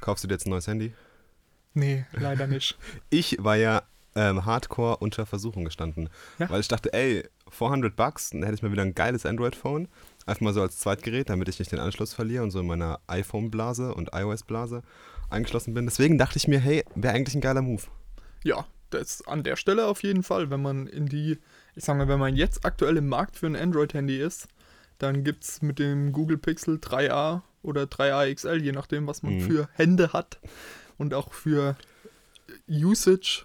Kaufst du dir jetzt ein neues Handy? Nee, leider nicht. Ich war ja ähm, hardcore unter Versuchung gestanden. Ja. Weil ich dachte, ey, 400 Bucks, dann hätte ich mal wieder ein geiles Android-Phone. Einfach mal so als Zweitgerät, damit ich nicht den Anschluss verliere und so in meiner iPhone-Blase und iOS-Blase eingeschlossen bin. Deswegen dachte ich mir, hey, wäre eigentlich ein geiler Move. Ja, das an der Stelle auf jeden Fall, wenn man in die, ich sag mal, wenn man jetzt aktuell im Markt für ein Android-Handy ist, dann gibt es mit dem Google Pixel 3a oder 3a XL, je nachdem, was man Mhm. für Hände hat und auch für Usage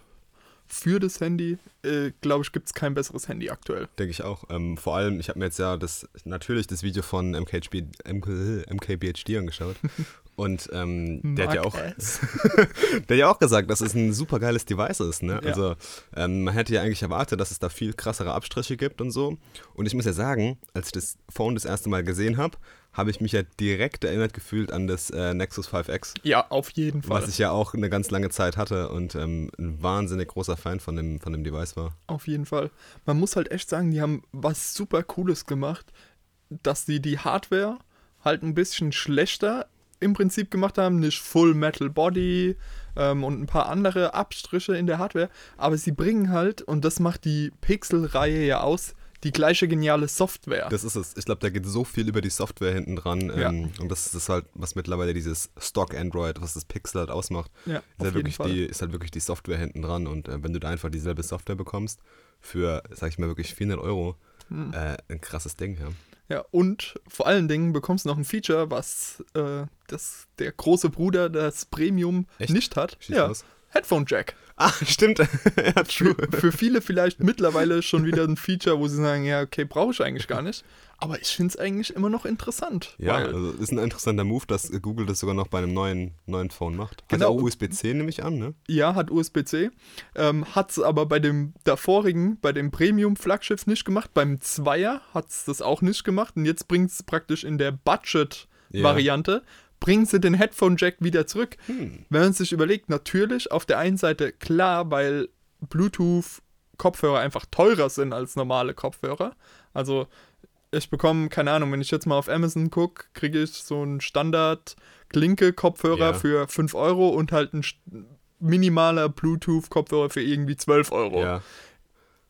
für das Handy, äh, glaube ich, gibt es kein besseres Handy aktuell. Denke ich auch. Ähm, vor allem, ich habe mir jetzt ja das natürlich das Video von MKHB, MK, MKBHD angeschaut. Und ähm, der hat ja auch, der hat ja auch gesagt, dass es ein super geiles Device ist. Ne? Ja. Also ähm, man hätte ja eigentlich erwartet, dass es da viel krassere Abstriche gibt und so. Und ich muss ja sagen, als ich das Phone das erste Mal gesehen habe, habe ich mich ja direkt erinnert gefühlt an das äh, Nexus 5X, Ja, auf jeden Fall. was ich ja auch eine ganz lange Zeit hatte und ähm, ein wahnsinnig großer Fan von dem, von dem Device war. Auf jeden Fall. Man muss halt echt sagen, die haben was super Cooles gemacht, dass die die Hardware halt ein bisschen schlechter im Prinzip gemacht haben. Nicht Full Metal Body ähm, und ein paar andere Abstriche in der Hardware. Aber sie bringen halt, und das macht die Pixel-Reihe ja aus, die gleiche geniale Software. Das ist es. Ich glaube, da geht so viel über die Software hinten dran. Ja. Ähm, und das ist halt, was mittlerweile dieses Stock Android, was das Pixel halt ausmacht, ja, ist, halt wirklich Fall. die, ist halt wirklich die Software hinten dran. Und äh, wenn du da einfach dieselbe Software bekommst, für, sag ich mal, wirklich 400 Euro, Hm. äh, ein krasses Ding, ja. Ja, und vor allen Dingen bekommst du noch ein Feature, was äh, das, der große Bruder das Premium Echt? nicht hat. Schieß ja. Headphone Jack. Ah, stimmt. ja, true. für, für viele vielleicht mittlerweile schon wieder ein Feature, wo sie sagen, ja, okay, brauche ich eigentlich gar nicht. Aber ich finde es eigentlich immer noch interessant. Ja, also ist ein interessanter Move, dass Google das sogar noch bei einem neuen, neuen Phone macht. Hat Genau. auch USB-C, nehme ich an, ne? ja, hat USB-C, ähm, hat es aber bei dem davorigen, bei dem Premium-Flaggschiff nicht gemacht. Beim Zweier hat es das auch nicht gemacht. Und jetzt bringt es praktisch in der Budget-Variante, bringen sie den Headphone-Jack wieder zurück. Hm. Wenn man sich überlegt, natürlich auf der einen Seite klar, weil Bluetooth-Kopfhörer einfach teurer sind als normale Kopfhörer. Also ich bekomme, keine Ahnung, wenn ich jetzt mal auf Amazon gucke, kriege ich so einen Standard-Klinke-Kopfhörer Ja. für 5 Euro und halt ein minimaler Bluetooth-Kopfhörer für irgendwie 12 Euro. Ja.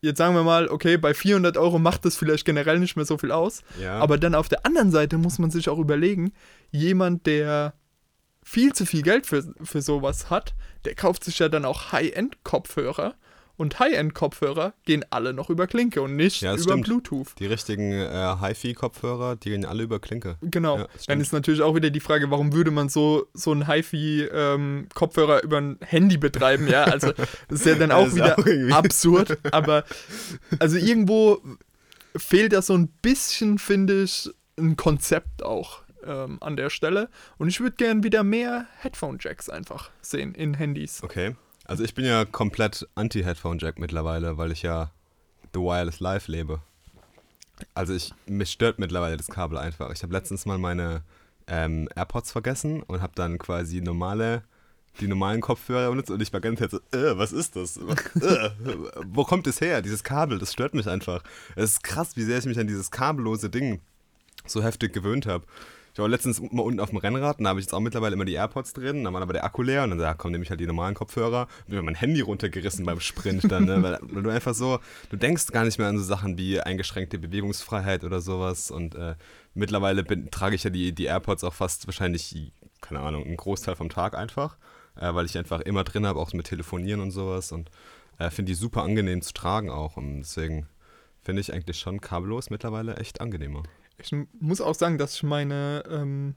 Jetzt sagen wir mal, okay, bei 400 Euro macht das vielleicht generell nicht mehr so viel aus. ja. Aber dann auf der anderen Seite muss man sich auch überlegen, jemand, der viel zu viel Geld für, für sowas hat, der kauft sich ja dann auch High-End-Kopfhörer. Und High-End-Kopfhörer gehen alle noch über Klinke und nicht Ja, über stimmt. Bluetooth. die richtigen äh, HiFi-Kopfhörer, die gehen alle über Klinke. Genau. Ja, dann ist natürlich auch wieder die Frage, warum würde man so, so einen HiFi-Kopfhörer über ein Handy betreiben? Ja, also das ist ja dann auch wieder auch absurd. Aber also irgendwo fehlt da so ein bisschen, finde ich, ein Konzept auch ähm, an der Stelle. Und ich würde gern wieder mehr Headphone-Jacks einfach sehen in Handys. Okay. Also ich bin ja komplett anti-Headphone-Jack mittlerweile, weil ich ja The Wireless Life lebe. Also ich, mich stört mittlerweile das Kabel einfach. Ich habe letztens mal meine ähm, AirPods vergessen und habe dann quasi normale, die normalen Kopfhörer benutzt und ich war ganz so, äh, was ist das? äh, wo kommt es her? Dieses Kabel, das stört mich einfach. Es ist krass, wie sehr ich mich an dieses kabellose Ding so heftig gewöhnt habe. Ich war letztens mal unten auf dem Rennrad und da habe ich jetzt auch mittlerweile immer die AirPods drin, dann war aber der Akku leer und dann ja, komm, nehme ich halt die normalen Kopfhörer und mir mein Handy runtergerissen beim Sprint dann, ne? weil du einfach so, du denkst gar nicht mehr an so Sachen wie eingeschränkte Bewegungsfreiheit oder sowas und äh, mittlerweile bin, trage ich ja die, die AirPods auch fast wahrscheinlich, keine Ahnung, einen Großteil vom Tag einfach, äh, weil ich einfach immer drin habe, auch mit Telefonieren und sowas und äh, finde die super angenehm zu tragen auch und deswegen finde ich eigentlich schon kabellos mittlerweile echt angenehmer. Ich muss auch sagen, dass ich meine ähm,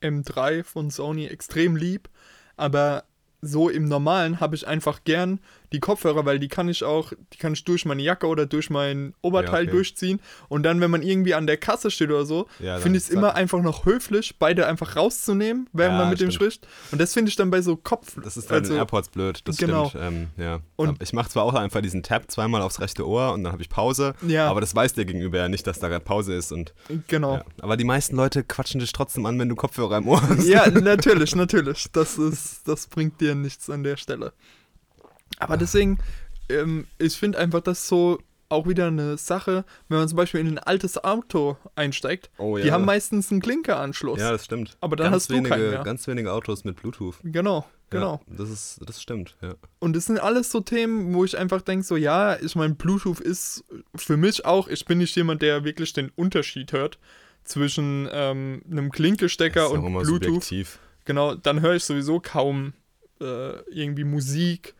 M3 von Sony extrem lieb, aber so im Normalen habe ich einfach gern die Kopfhörer, weil die kann ich auch, die kann ich durch meine Jacke oder durch mein Oberteil okay. durchziehen. Und dann, wenn man irgendwie an der Kasse steht oder so, Ja, finde ich es immer einfach noch höflich, beide einfach rauszunehmen, während Ja, man mit dem stimmt. spricht. Und das finde ich dann bei so Kopf. Das ist bei also, den AirPods blöd, das genau. stimmt. Ähm, ja. Und- ich mache zwar auch einfach diesen Tab zweimal aufs rechte Ohr und dann habe ich Pause, Ja. aber das weiß der Gegenüber ja nicht, dass da gerade Pause ist. Und, Genau. ja. Aber die meisten Leute quatschen dich trotzdem an, wenn du Kopfhörer im Ohr hast. Ja, natürlich, natürlich. Das ist, das bringt dir nichts an der Stelle. Aber deswegen, ähm, ich finde einfach, dass so auch wieder eine Sache, wenn man zum Beispiel in ein altes Auto einsteigt, Oh, die haben meistens einen Klinkeranschluss. Ja, das stimmt. Aber dann ganz hast du wenige, keinen mehr. Ganz wenige Autos mit Bluetooth. Genau, genau. Ja, das ist, das stimmt, ja. Und das sind alles so Themen, wo ich einfach denke, so ja, ich meine, Bluetooth ist für mich auch, ich bin nicht jemand, der wirklich den Unterschied hört zwischen ähm, einem Klinkestecker Das und Bluetooth. subjektiv. Genau, dann höre ich sowieso kaum äh, irgendwie Musik,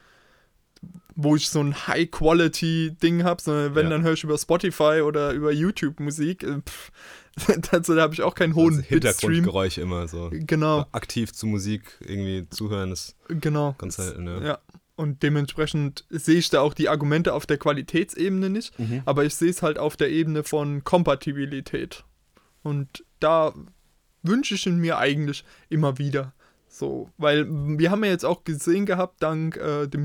wo ich so ein High-Quality-Ding habe, sondern wenn, Ja. dann höre ich über Spotify oder über YouTube Musik. Äh, pff, dazu da habe ich auch keinen hohen Bitstream. Hintergrundgeräusch immer so. Genau, Aktiv zu Musik irgendwie zuhören ist genau. ganz selten, ja. Ja. Und dementsprechend sehe ich da auch die Argumente auf der Qualitätsebene nicht, Mhm. aber ich sehe es halt auf der Ebene von Kompatibilität. Und da wünsche ich ihn mir eigentlich immer wieder. So, weil wir haben ja jetzt auch gesehen gehabt, dank äh, dem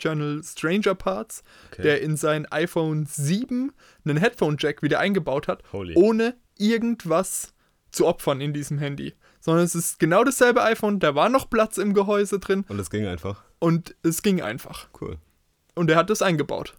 YouTube-Channel Stranger Parts, Okay. der in sein iPhone 7 einen Headphone-Jack wieder eingebaut hat, Holy. ohne irgendwas zu opfern in diesem Handy. Sondern es ist genau dasselbe iPhone, da war noch Platz im Gehäuse drin Und es ging einfach. und es ging einfach. Cool. Und er hat das eingebaut.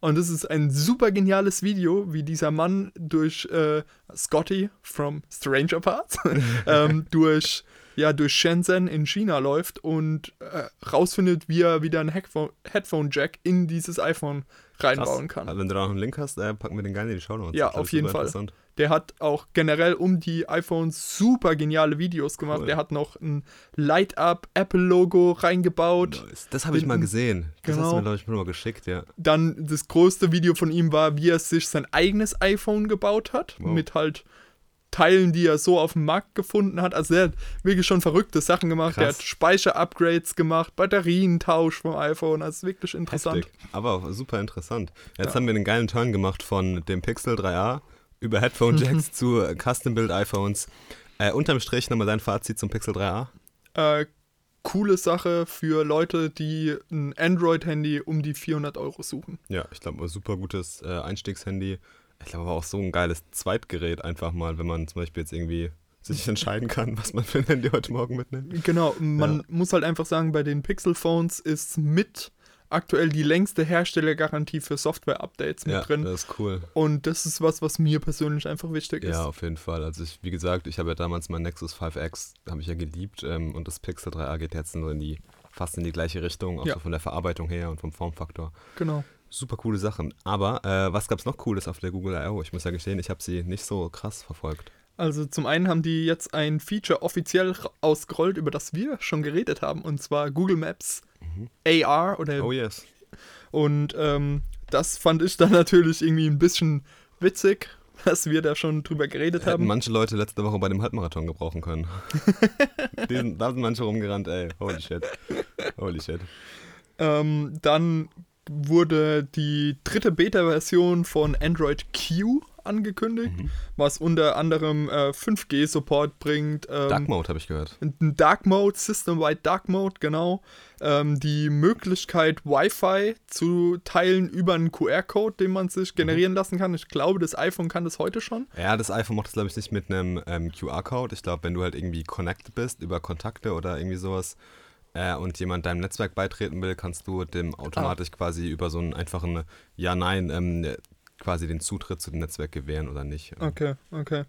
Und es ist ein super geniales Video, wie dieser Mann durch äh, Scotty from Stranger Parts ähm, durch, ja, durch Shenzhen in China läuft und äh, rausfindet, wie er wieder ein Headphone- Headphone-Jack in dieses iPhone reinbauen kann. Wenn du da noch einen Link hast, äh, packen wir den gerne in die Show Notes. Ja, auf das jeden Fall. Der hat auch generell um die iPhones super geniale Videos gemacht. Cool. Der hat noch ein Light-Up Apple-Logo reingebaut. Nice. Das habe ich mal gesehen. Das hast Genau. du mir, glaube ich, mal geschickt, ja. Dann das größte Video von ihm war, wie er sich sein eigenes iPhone gebaut hat. Wow. Mit halt Teilen, die er so auf dem Markt gefunden hat. Also er hat wirklich schon verrückte Sachen gemacht. Er Krass. hat Speicher-Upgrades gemacht, Batterientausch vom iPhone. Das ist wirklich interessant. Heftig. Aber auch super interessant. Jetzt Ja. haben wir einen geilen Turn gemacht von dem Pixel 3a über Headphone Jacks zu äh, Custom Build iPhones. Äh, unterm Strich nochmal dein Fazit zum Pixel 3a. Äh, coole Sache für Leute, die ein Android-Handy um die 400 Euro suchen. Ja, ich glaube, super gutes äh, Einstiegshandy. Ich glaube aber auch so ein geiles Zweitgerät einfach mal, wenn man zum Beispiel jetzt irgendwie sich entscheiden kann, was man für ein Handy heute Morgen mitnimmt. Genau, man Ja. muss halt einfach sagen, bei den Pixel-Phones ist mit aktuell die längste Herstellergarantie für Software-Updates mit Ja, drin. das ist cool. Und das ist was, was mir persönlich einfach wichtig ist. Ja, auf jeden Fall. Also ich, wie gesagt, ich habe ja damals mein Nexus 5X, habe ich ja geliebt ähm, und das Pixel 3a geht jetzt nur in die, fast in die gleiche Richtung, auch Ja. so von der Verarbeitung her und vom Formfaktor. Genau. Super coole Sachen. Aber äh, was gab es noch Cooles auf der Google I.O.? Ich muss ja gestehen, ich habe sie nicht so krass verfolgt. Also zum einen haben die jetzt ein Feature offiziell ausgerollt, über das wir schon geredet haben, und zwar Google Maps AR oder Oh yes. und ähm, das fand ich dann natürlich irgendwie ein bisschen witzig, dass wir da schon drüber geredet Hätten haben. manche Leute letzte Woche bei dem Halbmarathon gebrauchen können. Sind, da sind manche rumgerannt, ey. Holy shit. Holy shit. Ähm, dann wurde die dritte Beta-Version von Android Q angekündigt, Mhm. was unter anderem äh, 5G-Support bringt. Ähm, Dark Mode habe ich gehört. ein Dark Mode, System-wide Dark Mode, genau. Ähm, die Möglichkeit, Wi-Fi zu teilen über einen QR-Code, den man Mhm. sich generieren lassen kann. Ich glaube, das iPhone kann das heute schon. Ja, das iPhone macht das, glaube ich, nicht mit einem ähm, QR-Code. Ich glaube, wenn du halt irgendwie connected bist über Kontakte oder irgendwie sowas äh, und jemand deinem Netzwerk beitreten will, kannst du dem automatisch quasi über so einen einfachen Ja-Nein ähm, quasi den Zutritt zu dem Netzwerk gewähren oder nicht. Okay, okay.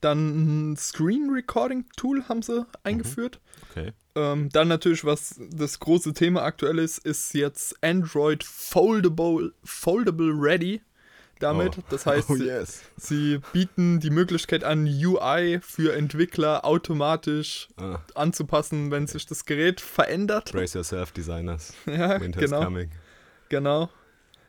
Dann ein Screen Recording Tool haben sie eingeführt. Okay. Ähm, dann natürlich, was das große Thema aktuell ist, ist jetzt Android Foldable, Foldable Ready. Damit, Oh. das heißt, oh sie, yes. sie bieten die Möglichkeit an, UI für Entwickler automatisch Ah, anzupassen, wenn sich das Gerät verändert. brace yourself, Designers. Ja, Winter's genau, coming. genau.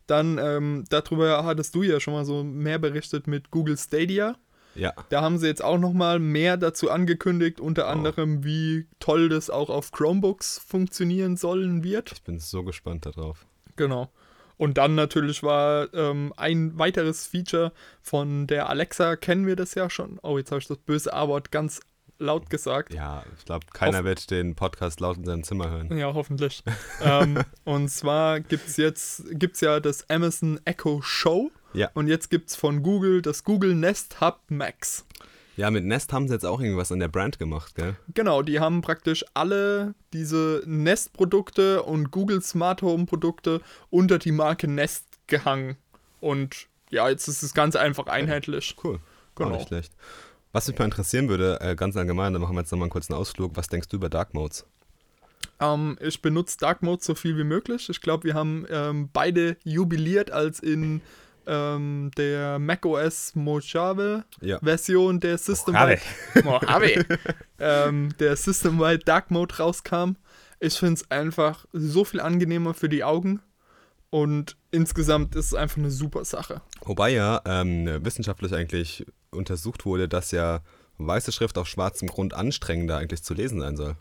Dann, ähm, darüber hattest du ja schon mal so mehr berichtet mit Google Stadia. Ja. Da haben sie jetzt auch noch mal mehr dazu angekündigt, unter Oh. anderem, wie toll das auch auf Chromebooks funktionieren sollen wird. Ich bin so gespannt darauf. Genau. Und dann natürlich war ähm, ein weiteres Feature von der Alexa, kennen wir das ja schon. Oh, jetzt habe ich das böse A-Wort ganz laut gesagt. Ja, ich glaube, keiner wird den Podcast laut in seinem Zimmer hören. Ja, hoffentlich. ähm, und zwar gibt es jetzt gibt's ja das Amazon Echo Show. Ja. Und jetzt gibt es von Google das Google Nest Hub Max. Ja, mit Nest haben sie jetzt auch irgendwas an der Brand gemacht, gell? Genau, die haben praktisch alle diese Nest-Produkte und Google Smart Home-Produkte unter die Marke Nest gehangen. Und ja, jetzt ist das Ganze einfach einheitlich. Cool. Genau. Auch nicht schlecht. Was mich mal interessieren würde, äh, ganz allgemein, dann machen wir jetzt nochmal einen kurzen Ausflug. Was denkst du über Dark Modes? Ähm, ich benutze Dark Mode so viel wie möglich. Ich glaube, wir haben ähm, beide jubiliert, als in ähm, der macOS Mojave Ja. Version der System Mojave. Mojave. ähm, der System-wide Dark Mode rauskam. Ich finde es einfach so viel angenehmer für die Augen und insgesamt ist es einfach eine super Sache. Wobei ja ähm, wissenschaftlich eigentlich untersucht wurde, dass ja weiße Schrift auf schwarzem Grund anstrengender eigentlich zu lesen sein soll.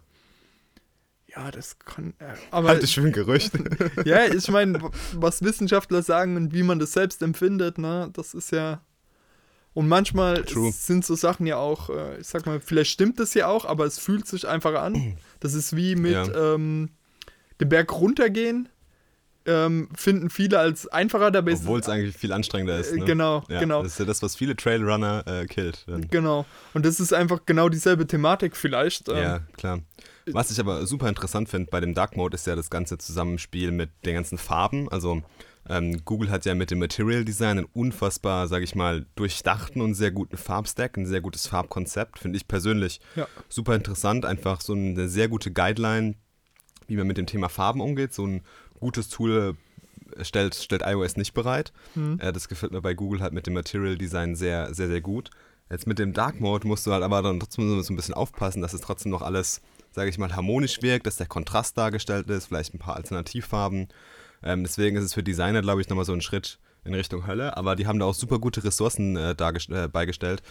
Ja, das kann. Äh, aber Halte ich für ein Gerücht. ja, ich meine, was Wissenschaftler sagen und wie man das selbst empfindet, ne, das ist ja. Und manchmal True. sind so Sachen ja auch, äh, ich sag mal, vielleicht stimmt es ja auch, aber es fühlt sich einfach an. Das ist wie mit Ja. ähm, den Berg runtergehen. Ähm, finden viele als einfacher, dabei Obwohl es eigentlich viel anstrengender ist. Äh, Ne? genau, ja, genau. Das ist ja das, was viele Trailrunner äh, killt. Genau. Und das ist einfach genau dieselbe Thematik vielleicht. ähm, Ja, klar. Was ich aber super interessant finde bei dem Dark Mode ist ja das ganze Zusammenspiel mit den ganzen Farben. Also ähm, Google hat ja mit dem Material Design einen unfassbar, sage ich mal, durchdachten und sehr guten Farbstack, ein sehr gutes Farbkonzept, finde ich persönlich Ja. super interessant. Einfach so eine sehr gute Guideline, wie man mit dem Thema Farben umgeht. So ein gutes Tool äh, stellt, stellt iOS nicht bereit. Äh, das gefällt mir bei Google halt mit dem Material Design sehr, sehr, sehr gut. Jetzt mit dem Dark Mode musst du halt aber dann trotzdem so ein bisschen aufpassen, dass es trotzdem noch alles, sage ich mal, harmonisch wirkt, dass der Kontrast dargestellt ist, vielleicht ein paar Alternativfarben. Ähm, deswegen ist es für Designer, glaube ich, nochmal so ein Schritt in Richtung Hölle. Aber die haben da auch super gute Ressourcen äh, äh, beigestellt.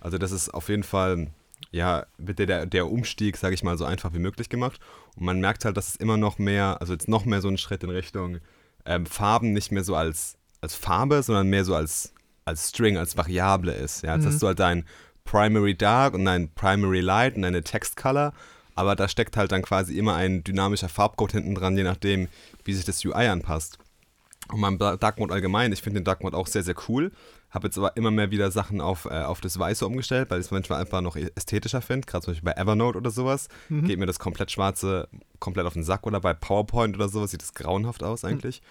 Also das ist auf jeden Fall, ja, wird der, der, Umstieg, sage ich mal, so einfach wie möglich gemacht. Und man merkt halt, dass es immer noch mehr, also jetzt noch mehr so ein Schritt in Richtung ähm, Farben nicht mehr so als, als Farbe, sondern mehr so als, als String, als Variable ist. Ja, jetzt hast du halt dein Primary Dark und dein Primary Light und deine Text Color, aber da steckt halt dann quasi immer ein dynamischer Farbcode hinten dran, je nachdem, wie sich das UI anpasst. Und beim Da- Dark Mode allgemein, ich finde den Dark Mode auch sehr, sehr cool. Habe jetzt aber immer mehr wieder Sachen auf, äh, auf das Weiße umgestellt, weil ich es manchmal einfach noch ästhetischer finde. Gerade zum Beispiel bei Evernote oder sowas. Geht mir das komplett Schwarze komplett auf den Sack. Oder bei PowerPoint oder sowas sieht das grauenhaft aus eigentlich.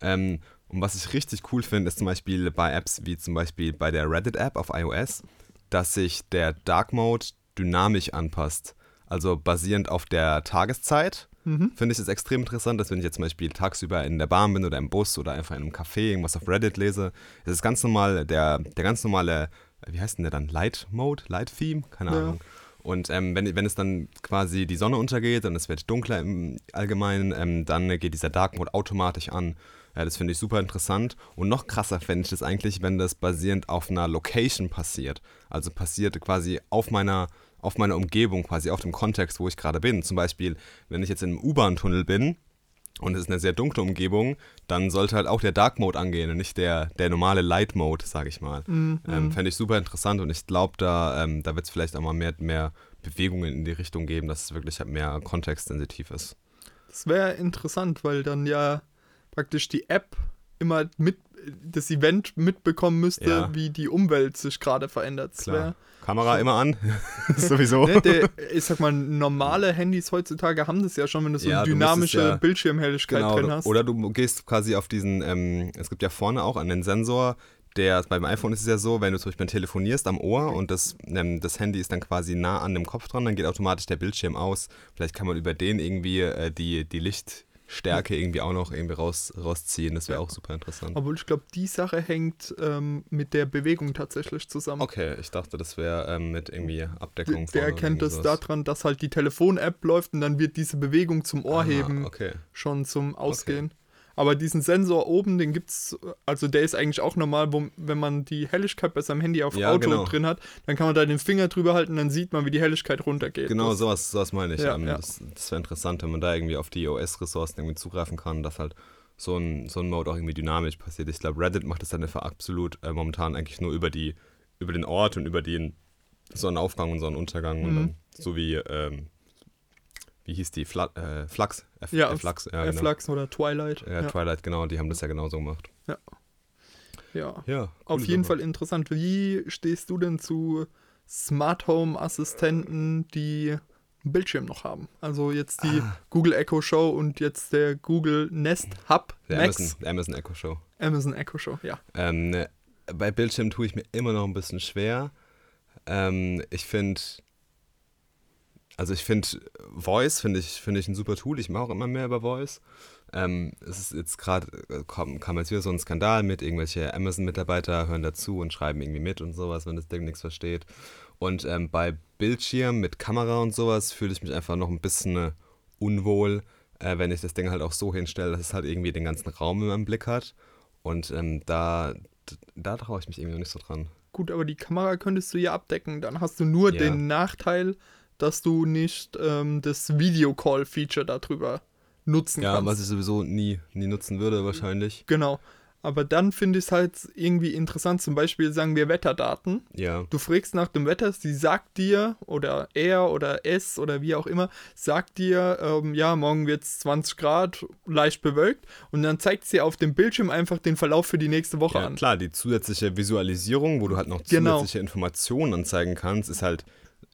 Ähm, und was ich richtig cool finde, ist zum Beispiel bei Apps wie zum Beispiel bei der Reddit-App auf iOS, dass sich der Dark Mode dynamisch anpasst. Also basierend auf der Tageszeit. Finde ich es extrem interessant, dass wenn ich jetzt zum Beispiel tagsüber in der Bahn bin oder im Bus oder einfach in einem Café irgendwas auf Reddit lese, es ist ganz normal, der, der ganz normale, wie heißt denn der dann? Light Mode? Light Theme? Keine Ja. Ahnung. Und ähm, wenn, wenn es dann quasi die Sonne untergeht und es wird dunkler im Allgemeinen, ähm, dann geht dieser Dark Mode automatisch an. Ja, das finde ich super interessant. Und noch krasser fände ich das eigentlich, wenn das basierend auf einer Location passiert. Also passiert quasi auf meiner, auf meiner Umgebung, quasi auf dem Kontext, wo ich gerade bin. Zum Beispiel, wenn ich jetzt in einem U-Bahn-Tunnel bin und es ist eine sehr dunkle Umgebung, dann sollte halt auch der Dark Mode angehen und nicht der, der normale Light Mode, sage ich mal. Mhm. Ähm, Fände ich super interessant und ich glaube, da, ähm, da wird es vielleicht auch mal mehr, mehr Bewegungen in die Richtung geben, dass es wirklich halt mehr kontextsensitiv ist. Das wäre interessant, weil dann ja praktisch die App immer mit das Event mitbekommen müsste, Ja. wie die Umwelt sich gerade verändert. Das Klar. Kamera immer an, sowieso. Ne, der, ich sag mal, normale Handys heutzutage haben das ja schon, wenn du so Ja, eine dynamische ja- Bildschirmhelligkeit Genau, drin hast. oder du gehst quasi auf diesen, ähm, es gibt ja vorne auch einen Sensor, der, beim iPhone ist es ja so, wenn du zum Beispiel telefonierst am Ohr und das, ähm, das Handy ist dann quasi nah an dem Kopf dran, dann geht automatisch der Bildschirm aus. Vielleicht kann man über den irgendwie äh, die, die Lichtstärke irgendwie auch noch irgendwie raus, rausziehen. Das wäre auch super interessant. Obwohl ich glaube, die Sache hängt ähm, mit der Bewegung tatsächlich zusammen. Okay, ich dachte, das wäre ähm, mit irgendwie Abdeckung. Der, der erkennt das daran, dass halt die Telefon-App läuft und dann wird diese Bewegung zum Ah, Ohrheben Okay. schon zum Ausgehen. Aber diesen Sensor oben, den gibt's, also der ist eigentlich auch normal, wo, wenn man die Helligkeit bei seinem Handy auf Ja, Auto genau. drin hat, dann kann man da den Finger drüber halten, dann sieht man, wie die Helligkeit runtergeht. Genau, das, sowas, sowas meine ich. Ja, ähm, ja. Das, das wäre interessant, wenn man da irgendwie auf die OS-Ressourcen irgendwie zugreifen kann, dass halt so ein, so ein Mode auch irgendwie dynamisch passiert. Ich glaube, Reddit macht das dann einfach absolut äh, momentan eigentlich nur über die, über den Ort und über den Sonnenaufgang und Sonnenuntergang und Mhm. dann so wie, ähm, wie hieß die? Fla äh, Flux? F Ja, äh, Flux, ja, genau. Flux oder Twilight. Ja, ja, Twilight, genau, die haben das ja genauso gemacht. ja. Ja, Auf coole jeden Sache. Fall interessant. Wie stehst du denn zu Smart Home Assistenten, die einen Bildschirm noch haben. Also jetzt die Ah. Google Echo Show und jetzt der Google Nest Hub Der Max. Amazon, Amazon Echo Show. Amazon Echo Show, ja. Ähm, ne, bei Bildschirm tue ich mir immer noch ein bisschen schwer. Ähm, ich finde, also ich finde Voice finde ich, finde ich ein super Tool. Ich mache auch immer mehr über Voice. Ähm, es ist jetzt gerade, äh, kam, kam jetzt wieder so ein Skandal mit, irgendwelche Amazon-Mitarbeiter hören dazu und schreiben irgendwie mit und sowas, wenn das Ding nichts versteht. Und ähm, bei Bildschirm mit Kamera und sowas fühle ich mich einfach noch ein bisschen äh, unwohl, äh, wenn ich das Ding halt auch so hinstelle, dass es halt irgendwie den ganzen Raum in meinem Blick hat. Und ähm, da, da traue ich mich irgendwie noch nicht so dran. Gut, aber die Kamera könntest du ja abdecken. Dann hast du nur Ja. den Nachteil, dass du nicht ähm, das Video-Call-Feature darüber nutzen Ja, kannst. was ich sowieso nie, nie nutzen würde wahrscheinlich. Genau. Aber dann finde ich es halt irgendwie interessant, zum Beispiel sagen wir Wetterdaten. Ja. Du fragst nach dem Wetter, sie sagt dir, oder er oder es oder wie auch immer, sagt dir, ähm, ja, morgen wird es 20 Grad, leicht bewölkt. Und dann zeigt sie auf dem Bildschirm einfach den Verlauf für die nächste Woche ja, an. klar, die zusätzliche Visualisierung, wo du halt noch Genau. zusätzliche Informationen anzeigen kannst, ist halt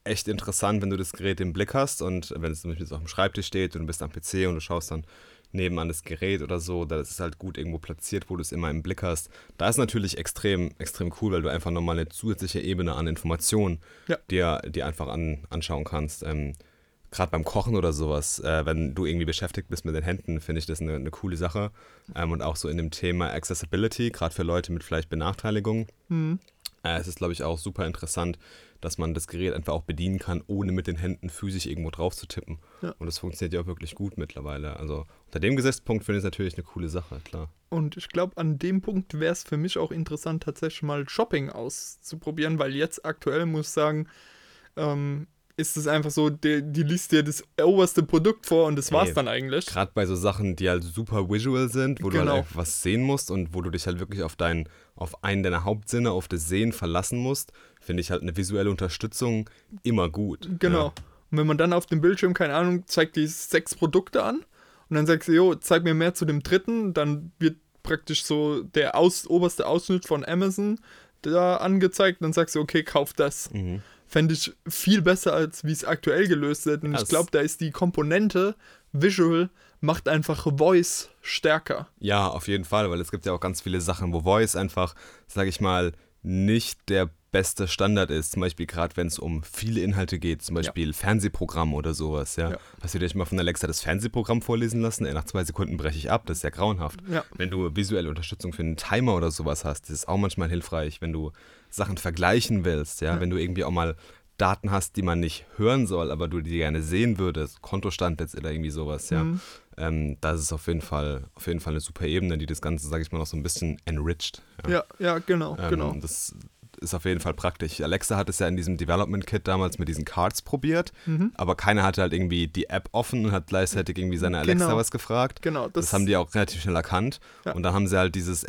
echt interessant, wenn du das Gerät im Blick hast und wenn es zum Beispiel so auf dem Schreibtisch steht und du bist am PC und du schaust dann nebenan das Gerät oder so, da ist es halt gut irgendwo platziert, wo du es immer im Blick hast. Da ist natürlich extrem, extrem cool, weil du einfach nochmal eine zusätzliche Ebene an Informationen Ja. dir, dir einfach an, anschauen kannst. Ähm, Gerade beim Kochen oder sowas, äh, wenn du irgendwie beschäftigt bist mit den Händen, finde ich das eine, eine coole Sache. Ähm, und auch so in dem Thema Accessibility, gerade für Leute mit vielleicht Benachteiligung. Mhm. Äh, es ist, glaube ich, auch super interessant, dass man das Gerät einfach auch bedienen kann, ohne mit den Händen physisch irgendwo drauf zu tippen. Ja. Und das funktioniert ja auch wirklich gut mittlerweile. Also unter dem Gesichtspunkt finde ich es natürlich eine coole Sache, klar. Und ich glaube, an dem Punkt wäre es für mich auch interessant, tatsächlich mal Shopping auszuprobieren, weil jetzt aktuell muss ich sagen, ähm, ist es einfach so, die, die liest dir das oberste Produkt vor und das war's Ey, dann eigentlich. Gerade bei so Sachen, die halt super visual sind, wo du Genau. halt einfach was sehen musst und wo du dich halt wirklich auf dein, auf einen deiner Hauptsinne, auf das Sehen verlassen musst, finde ich halt eine visuelle Unterstützung immer gut. Genau. Ja. Und wenn man dann auf dem Bildschirm, keine Ahnung, zeigt die sechs Produkte an und dann sagst du, jo, zeig mir mehr zu dem dritten, dann wird praktisch so der aus, oberste Ausschnitt von Amazon da angezeigt und dann sagst du, okay, kauf das. Mhm. Fände ich viel besser, als wie es aktuell gelöst wird. Und Ja, ich glaube, da ist die Komponente Visual macht einfach Voice stärker. Ja, auf jeden Fall, weil es gibt ja auch ganz viele Sachen, wo Voice einfach, sage ich mal, nicht der beste Standard ist. Zum Beispiel gerade, wenn es um viele Inhalte geht, zum Beispiel Fernsehprogramm oder sowas. Ja. Ja. Hast du dir mal von Alexa das Fernsehprogramm vorlesen lassen? Ey, nach zwei Sekunden breche ich ab, das ist ja grauenhaft. Ja. Wenn du visuelle Unterstützung für einen Timer oder sowas hast, das ist auch manchmal hilfreich, wenn du Sachen vergleichen willst, ja, Ja. wenn du irgendwie auch mal Daten hast, die man nicht hören soll, aber du die gerne sehen würdest, Kontostand jetzt oder irgendwie sowas, ja. Mhm. Ähm, das ist auf jeden Fall auf jeden Fall eine super Ebene, die das Ganze, sage ich mal, noch so ein bisschen enriched. Ja, ja, genau, Ähm, genau. Das ist auf jeden Fall praktisch. Alexa hat es ja in diesem Development Kit damals mit diesen Cards probiert, Mhm. aber keiner hatte halt irgendwie die App offen und hat gleichzeitig irgendwie seine Alexa Genau. was gefragt. Genau, Das, das, haben die auch relativ schnell erkannt. Ja. Und dann haben sie halt dieses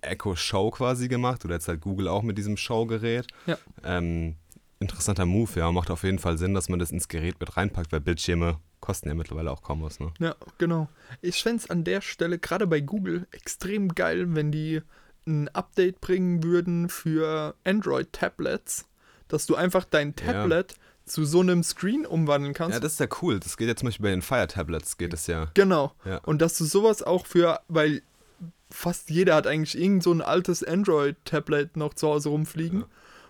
Echo Show quasi gemacht. Oder jetzt halt Google auch mit diesem Show-Gerät. Ja. Ähm, interessanter Move, ja. Macht auf jeden Fall Sinn, dass man das ins Gerät mit reinpackt, weil Bildschirme kosten ja mittlerweile auch kaum was. Ne? Ja, genau. Ich fände es an der Stelle, gerade bei Google, extrem geil, wenn die ein Update bringen würden für Android-Tablets, dass du einfach dein Ja. Tablet zu so einem Screen umwandeln kannst. Ja, das ist ja cool. Das geht ja zum Beispiel bei den Fire Tablets, geht es ja. genau. Ja. Und dass du sowas auch für, weil fast jeder hat eigentlich irgend so ein altes Android-Tablet noch zu Hause rumfliegen. Ja.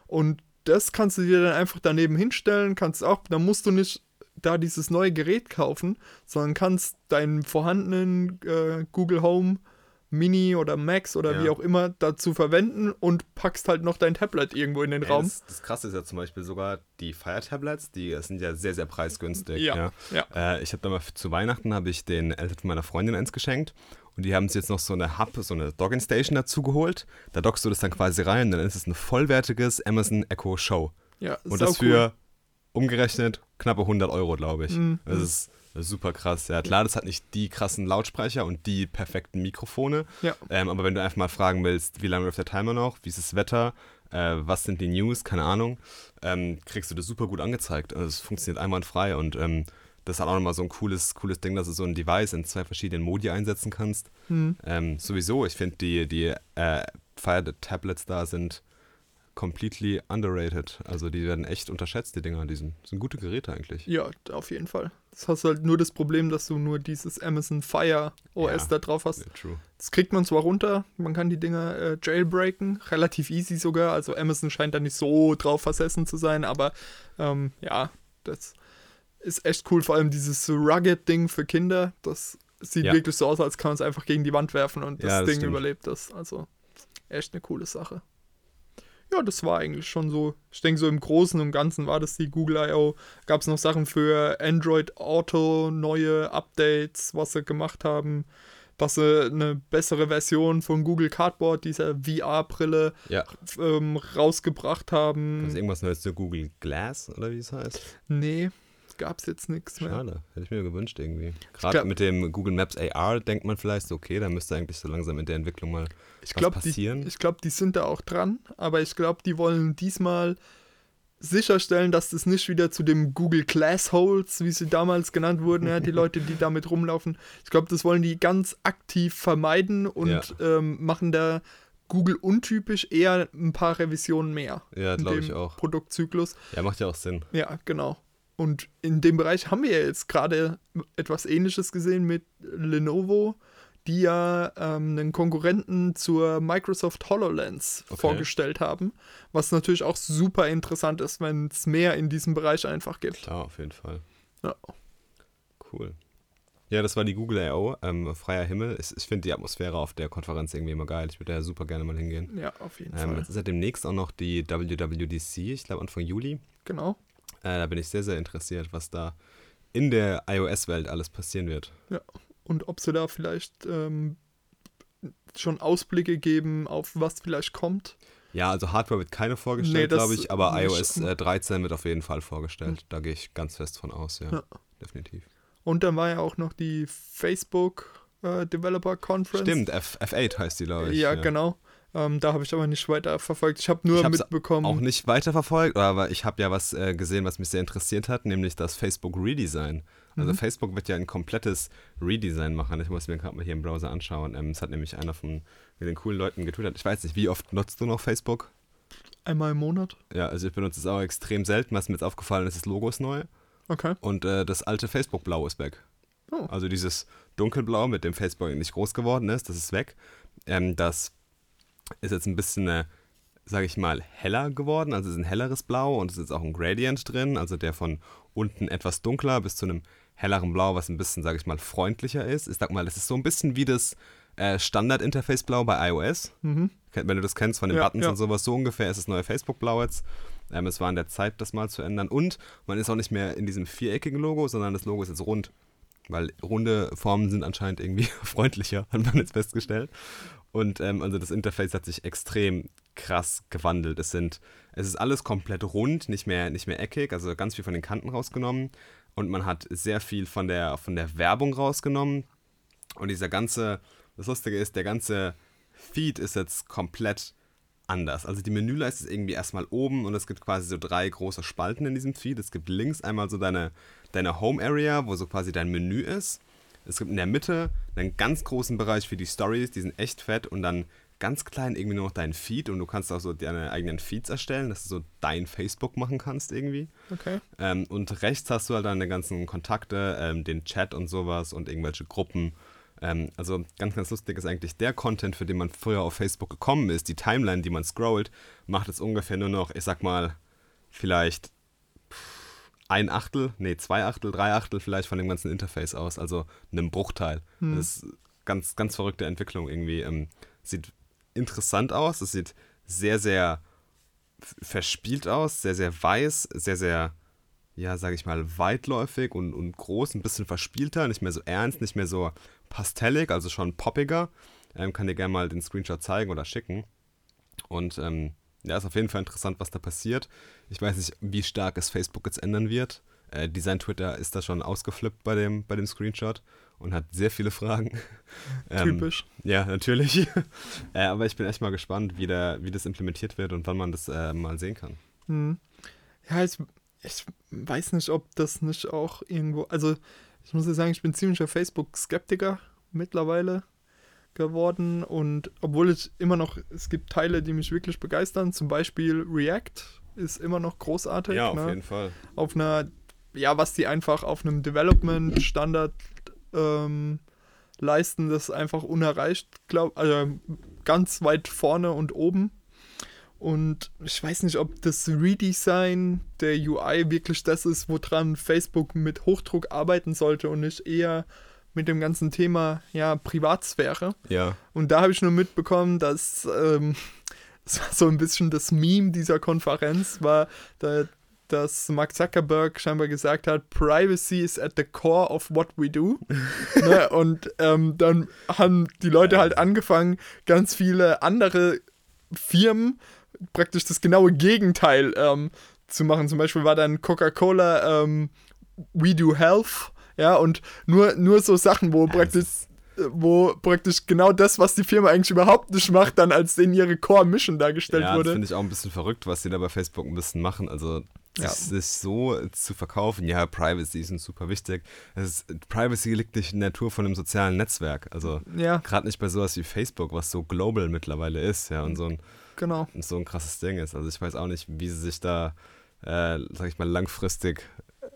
Und das kannst du dir dann einfach daneben hinstellen, kannst auch, dann musst du nicht da dieses neue Gerät kaufen, sondern kannst deinen vorhandenen äh, Google Home Mini oder Max oder Ja. wie auch immer dazu verwenden und packst halt noch dein Tablet irgendwo in den Ey, Raum. Das, das krasse ist ja zum Beispiel sogar die Fire Tablets, die sind ja sehr, sehr preisgünstig. Ja, Ja. ja. Äh, ich habe da mal zu Weihnachten habe ich den Eltern von meiner Freundin eins geschenkt und die haben sich jetzt noch so eine Hub, so eine Dogging Station dazu geholt. Da dockst du das dann quasi rein, dann ist es ein vollwertiges Amazon Echo Show. Ja, Und das für umgerechnet knappe 100 Euro, glaube ich. Mhm. Das ist super krass. Ja, klar, das hat nicht die krassen Lautsprecher und die perfekten Mikrofone. Ja. Ähm, aber wenn du einfach mal fragen willst, wie lange läuft der Timer noch, wie ist das Wetter, äh, was sind die News, keine Ahnung, ähm, kriegst du das super gut angezeigt. Also es funktioniert einwandfrei und ähm, das hat auch nochmal so ein cooles, cooles Ding, dass du so ein Device in zwei verschiedenen Modi einsetzen kannst. Mhm. Sowieso, ich finde die, die äh, Fire Tablets da sind completely underrated. Also die werden echt unterschätzt, die Dinger. Die sind, sind gute Geräte eigentlich. Ja, auf jeden Fall. Das hast halt nur das Problem, dass du nur dieses Amazon Fire OS Ja. da drauf hast. True. Das kriegt man zwar runter, man kann die Dinger äh, jailbreaken, relativ easy sogar. Also Amazon scheint da nicht so drauf versessen zu sein, aber ähm, ja, das ist echt cool. Vor allem dieses Rugged-Ding für Kinder, das sieht Ja. wirklich so aus, als kann man es einfach gegen die Wand werfen und das, Ja, das Ding stimmt. überlebt das. Also echt eine coole Sache. Ja, das war eigentlich schon so. Ich denke, so im Großen und Ganzen war das die Google I.O. Gab es noch Sachen für Android Auto, neue Updates, was sie gemacht haben, dass sie eine bessere Version von Google Cardboard, dieser VR-Brille, Ja. ähm, rausgebracht haben. Ist irgendwas Neues zu Google Glass oder wie es heißt? Nee, gab's jetzt nichts mehr. Schade. Hätte ich mir gewünscht irgendwie. Gerade glaub- mit dem Google Maps AR denkt man vielleicht so, okay, da müsste eigentlich so langsam in der Entwicklung mal Ich was glaube, die, passieren. ich glaub, die sind da auch dran, aber ich glaube, die wollen diesmal sicherstellen, dass das nicht wieder zu dem Google Glassholes, wie sie damals genannt wurden, ja, die Leute, die damit rumlaufen. Ich glaube, das wollen die ganz aktiv vermeiden und Ja. ähm, machen da Google untypisch eher ein paar Revisionen mehr Ja, glaube ich auch. Produktzyklus. Ja, macht ja auch Sinn. Ja, genau. Und in dem Bereich haben wir ja jetzt gerade etwas Ähnliches gesehen mit Lenovo, die ja ähm, einen Konkurrenten zur Microsoft HoloLens Okay. vorgestellt haben. Was natürlich auch super interessant ist, wenn es mehr in diesem Bereich einfach gibt. Klar, auf jeden Fall. Ja. Cool. Ja, das war die Google I.O., ähm, freier Himmel. Ich, ich finde die Atmosphäre auf der Konferenz irgendwie immer geil. Ich würde da super gerne mal hingehen. Ja, auf jeden Ähm, Fall. jetzt ist ja demnächst auch noch die WWDC, ich glaube Anfang Juli. Genau. Äh, da bin ich sehr, sehr interessiert, was da in der iOS-Welt alles passieren wird. Und ob sie da vielleicht ähm, schon Ausblicke geben, auf was vielleicht kommt. Ja, also Hardware wird keine Nee, vorgestellt, das glaube ich, aber iOS äh, 13 wird auf jeden Fall vorgestellt. Da gehe ich ganz fest von aus, ja. Ja. Definitiv. Und dann war ja auch noch die Facebook äh, Developer Conference. Stimmt, F F8 heißt die, glaube ich. Ja, genau. Ähm, da habe ich aber nicht weiter verfolgt. Ich habe nur Ich mitbekommen. Auch nicht weiterverfolgt, aber ich habe ja was äh, gesehen, was mich sehr interessiert hat, nämlich das Facebook Redesign. Also Mhm. Facebook wird ja ein komplettes Redesign machen. Ich muss mir gerade mal hier im Browser anschauen. Ähm, Es hat nämlich einer von den coolen Leuten getwittert. Ich weiß nicht, wie oft nutzt du noch Facebook? Einmal im Monat. Ja, also ich benutze es auch extrem selten. Was mir jetzt aufgefallen ist, das Logo ist neu Okay. und äh, das alte Facebook-Blau ist weg. Oh. Also dieses dunkelblau, mit dem Facebook nicht groß geworden ist, das ist weg. Ähm, das ist jetzt ein bisschen, äh, sage ich mal, heller geworden. Also es ist ein helleres Blau und es ist auch ein Gradient drin. Also der von unten etwas dunkler bis zu einem helleren Blau, was ein bisschen, sage ich mal, freundlicher ist. Ich sag mal, das ist so ein bisschen wie das äh, Standard-Interface-Blau bei iOS. Mhm. Wenn du das kennst von den Ja, Buttons ja. und sowas, so ungefähr ist das neue Facebook-Blau jetzt. Ähm, es war an der Zeit, das mal zu ändern. Und man ist auch nicht mehr in diesem viereckigen Logo, sondern das Logo ist jetzt rund. Weil runde Formen sind anscheinend irgendwie freundlicher, hat man jetzt festgestellt. Und ähm, also das Interface hat sich extrem krass gewandelt. Es sind, es ist alles komplett rund, nicht mehr, nicht mehr eckig, also ganz viel von den Kanten rausgenommen. Und man hat sehr viel von der, von der Werbung rausgenommen. Und dieser ganze, das Lustige ist, der ganze Feed ist jetzt komplett anders. Also die Menüleiste ist irgendwie erstmal oben und es gibt quasi so drei große Spalten in diesem Feed. Es gibt links einmal so deine, deine Home Area, wo so quasi dein Menü ist. Es gibt in der Mitte einen ganz großen Bereich für die Stories, die sind echt fett und dann ganz klein irgendwie nur noch deinen Feed und du kannst auch so deine eigenen Feeds erstellen, dass du so dein Facebook machen kannst irgendwie. Okay. Ähm, und rechts hast du halt deine ganzen Kontakte, ähm, den Chat und sowas und irgendwelche Gruppen. Ähm, also ganz, ganz lustig ist eigentlich der Content, für den man früher auf Facebook gekommen ist, die Timeline, die man scrollt, macht es ungefähr nur noch, ich sag mal, vielleicht ein Achtel, nee, zwei Achtel, drei Achtel vielleicht von dem ganzen Interface aus, also einem Bruchteil. Hm. Das ist ganz, ganz verrückte Entwicklung irgendwie. Ähm, sieht interessant aus, es sieht sehr, sehr verspielt aus, sehr, sehr weiß, sehr, sehr, ja, sag ich mal, weitläufig und, und groß, ein bisschen verspielter, nicht mehr so ernst, nicht mehr so pastellig, also schon poppiger. Ähm, kann dir gerne mal den Screenshot zeigen oder schicken. Und ähm, ja, ist auf jeden Fall interessant, was da passiert. Ich weiß nicht, wie stark es Facebook jetzt ändern wird. Äh, Design Twitter ist da schon ausgeflippt bei dem, bei dem Screenshot und hat sehr viele Fragen. Ähm, Typisch. ja, natürlich. äh, aber ich bin echt mal gespannt, wie, der, wie das implementiert wird und wann man das äh, mal sehen kann. Hm. Ja, ich, ich weiß nicht, ob das nicht auch irgendwo. Also, ich muss ja sagen, ich bin ziemlicher Facebook-Skeptiker mittlerweile. geworden und obwohl es immer noch, es gibt Teile, die mich wirklich begeistern, zum Beispiel React ist immer noch großartig. Ja, auf ne? jeden Fall. Auf einer, ja, was die einfach auf einem Development-Standard ähm, leisten, das ist einfach unerreicht, glaube also ganz weit vorne und oben. Und ich weiß nicht, ob das Redesign der UI wirklich das ist, woran Facebook mit Hochdruck arbeiten sollte und nicht eher mit dem ganzen Thema ja, Privatsphäre. Ja. Und da habe ich nur mitbekommen, dass ähm, das so ein bisschen das Meme dieser Konferenz, war, da, dass Mark Zuckerberg scheinbar gesagt hat, Privacy is at the core of what we do. ne? Und ähm, dann haben die Leute halt angefangen, ganz viele andere Firmen praktisch das genaue Gegenteil ähm, zu machen. Zum Beispiel war dann Coca-Cola ähm, We Do Health, ja, und nur, nur so Sachen, wo praktisch wo praktisch genau das, was die Firma eigentlich überhaupt nicht macht, dann als in ihre Core-Mission dargestellt ja, wurde. das finde ich auch ein bisschen verrückt, was die da bei Facebook ein bisschen machen. Also sich, ja. sich so zu verkaufen, ja, Privacy ist super wichtig. Ist, Privacy liegt nicht in der Natur von einem sozialen Netzwerk. Also ja. gerade nicht bei sowas wie Facebook, was so global mittlerweile ist, ja, und so ein, genau. so ein krasses Ding ist. Also ich weiß auch nicht, wie sie sich da, äh, sag ich mal, langfristig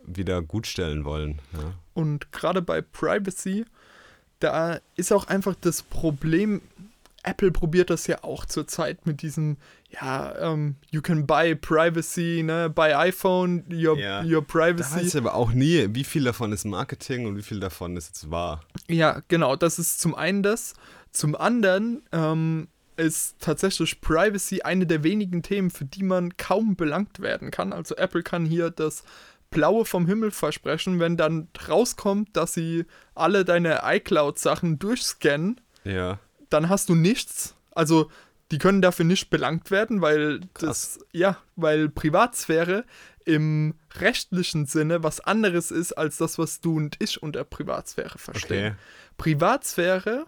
wieder gutstellen wollen. Ja. Und gerade bei Privacy da ist auch einfach das Problem, Apple probiert das ja auch zurzeit mit diesem, ja, um, ähm, you can buy privacy, ne, buy iPhone, your, ja. your privacy. Da weiß ich aber auch nie, wie viel davon ist Marketing und wie viel davon ist jetzt wahr. Ja, genau, das ist zum einen das. Zum anderen ähm, ist tatsächlich Privacy eine der wenigen Themen, für die man kaum belangt werden kann. Also Apple kann hier das Blaue vom Himmel versprechen, wenn dann rauskommt, dass sie alle deine iCloud-Sachen durchscannen, ja. dann hast du nichts. Also die können dafür nicht belangt werden, weil Krass. das, ja, weil Privatsphäre im rechtlichen Sinne was anderes ist als das, was du und ich unter Privatsphäre verstehen. Okay. Privatsphäre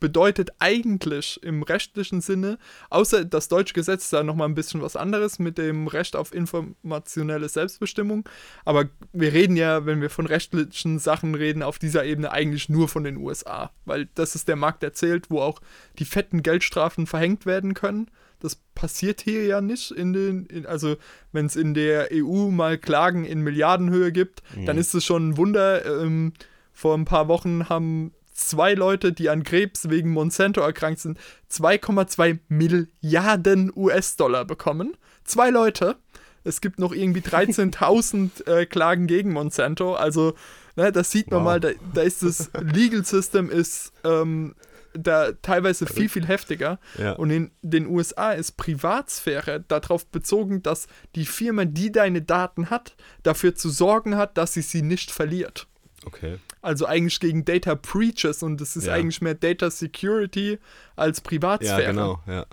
bedeutet eigentlich im rechtlichen Sinne, außer das deutsche Gesetz ist da nochmal ein bisschen was anderes mit dem Recht auf informationelle Selbstbestimmung. Aber wir reden ja, wenn wir von rechtlichen Sachen reden, auf dieser Ebene eigentlich nur von den USA, weil das ist der Markt, der zählt, wo auch die fetten Geldstrafen verhängt werden können. Das passiert hier ja nicht in den, in, also wenn es in der EU mal Klagen in Milliardenhöhe gibt, mhm. dann ist es schon ein Wunder. Ähm, vor ein paar Wochen haben zwei Leute, die an Krebs wegen Monsanto erkrankt sind, 2,2 Milliarden US-Dollar bekommen. Zwei Leute. Es gibt noch irgendwie 13.000 äh, Klagen gegen Monsanto. Also, ne, das sieht man wow. mal, da, da, ist das Legal System ist ähm, da teilweise viel, viel heftiger. Ja. Und in den USA ist Privatsphäre darauf bezogen, dass die Firma, die deine Daten hat, dafür zu sorgen hat, dass sie sie nicht verliert. Okay. Also eigentlich gegen Data Breaches und es ist ja. eigentlich mehr Data Security als Privatsphäre. Ja, genau, ja.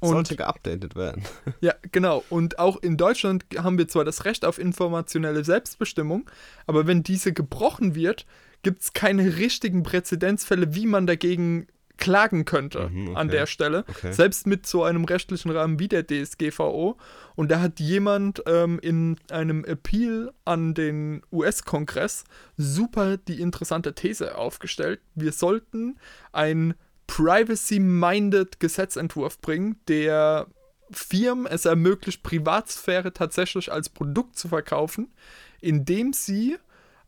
Und, Sollte geupdatet werden. Ja, genau. Und auch in Deutschland haben wir zwar das Recht auf informationelle Selbstbestimmung, aber wenn diese gebrochen wird, gibt es keine richtigen Präzedenzfälle, wie man dagegen klagen könnte mhm, okay. an der Stelle, okay. selbst mit so einem rechtlichen Rahmen wie der DSGVO. Und da hat jemand ähm, in einem Appeal an den US-Kongress super die interessante These aufgestellt. Wir sollten ein privacy-minded Gesetzentwurf bringen, der Firmen es ermöglicht, Privatsphäre tatsächlich als Produkt zu verkaufen, indem sie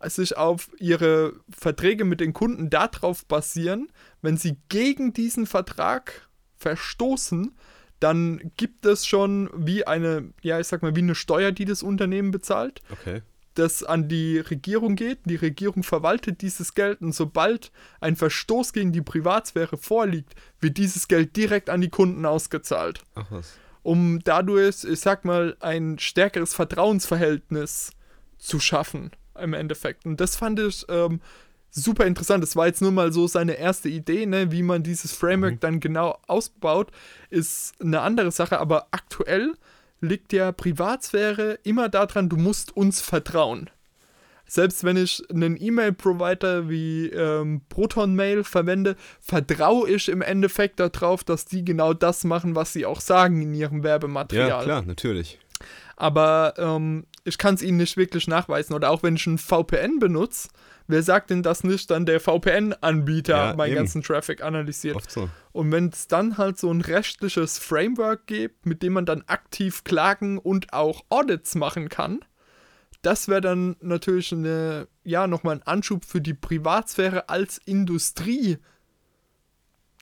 sich auf ihre Verträge mit den Kunden darauf basieren, wenn sie gegen diesen Vertrag verstoßen, dann gibt es schon wie eine, ja, ich sag mal, wie eine Steuer, die das Unternehmen bezahlt. Okay. Das an die Regierung geht. Die Regierung verwaltet dieses Geld und sobald ein Verstoß gegen die Privatsphäre vorliegt, wird dieses Geld direkt an die Kunden ausgezahlt. Ach was. Um dadurch, ich sag mal, ein stärkeres Vertrauensverhältnis zu schaffen im Endeffekt. Und das fand ich ähm, super interessant. Das war jetzt nur mal so seine erste Idee, ne? wie man dieses Framework mhm. dann genau ausbaut, ist eine andere Sache. Aber aktuell liegt ja Privatsphäre immer daran, du musst uns vertrauen. Selbst wenn ich einen E-Mail-Provider wie ähm, ProtonMail verwende, vertraue ich im Endeffekt darauf, dass die genau das machen, was sie auch sagen in ihrem Werbematerial. Ja, klar, natürlich. Aber ähm, ich kann es ihnen nicht wirklich nachweisen. Oder auch wenn ich ein VPN benutze, wer sagt denn, dass nicht dann der VPN-Anbieter Ja, meinen eben. ganzen Traffic analysiert? So. Und wenn es dann halt so ein rechtliches Framework gibt, mit dem man dann aktiv klagen und auch Audits machen kann, das wäre dann natürlich eine, ja, nochmal ein Anschub für die Privatsphäre als Industrie,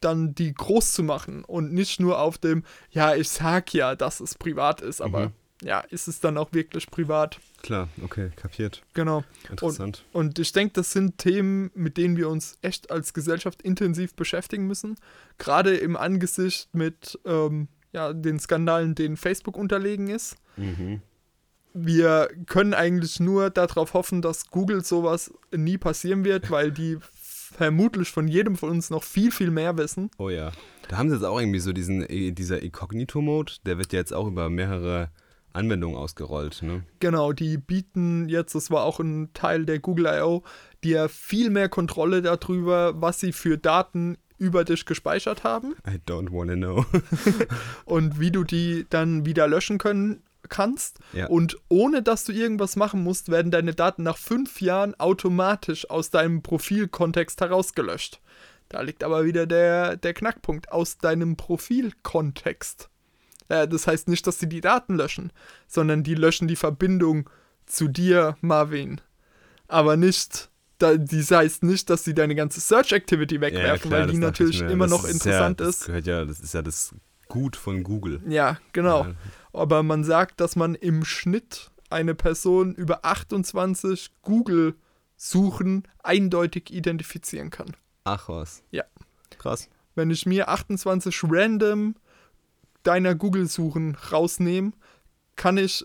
dann die groß zu machen und nicht nur auf dem, ja, ich sag ja, dass es privat ist, aber Mhm. Ja, ist es dann auch wirklich privat. Klar, okay, kapiert. Genau. Interessant. Und ich denke, das sind Themen, mit denen wir uns echt als Gesellschaft intensiv beschäftigen müssen. Gerade im Angesicht mit ähm, ja, den Skandalen, denen Facebook unterlegen ist. Mhm. Wir können eigentlich nur darauf hoffen, dass Google sowas nie passieren wird, weil die vermutlich von jedem von uns noch viel, viel mehr wissen. Oh ja. Da haben sie jetzt auch irgendwie so diesen, äh, dieser Incognito-Mode, der wird ja jetzt auch über mehrere Anwendungen ausgerollt, ne? Genau, die bieten jetzt, das war auch ein Teil der Google I.O., dir viel mehr Kontrolle darüber, was sie für Daten über dich gespeichert haben. I don't wanna know. und wie du die dann wieder löschen können kannst. Ja. Und ohne dass du irgendwas machen musst, werden deine Daten nach fünf Jahren automatisch aus deinem Profilkontext herausgelöscht. Da liegt aber wieder der, der Knackpunkt. Aus deinem Profilkontext. Äh, das heißt nicht, dass sie die Daten löschen, sondern die löschen die Verbindung zu dir, Marvin. Aber nicht, da, das heißt nicht, dass sie deine ganze Search Activity wegwerfen, weil die das dachte natürlich ich mir. immer noch interessant ja, ist. Das gehört ja, das ist ja das Gut von Google. Ja, genau. Ja. Aber man sagt, dass man im Schnitt eine Person über 28 Google-Suchen eindeutig identifizieren kann. Ach was. Ja. Krass. Wenn ich mir 28 random deiner Google-Suchen rausnehme, kann ich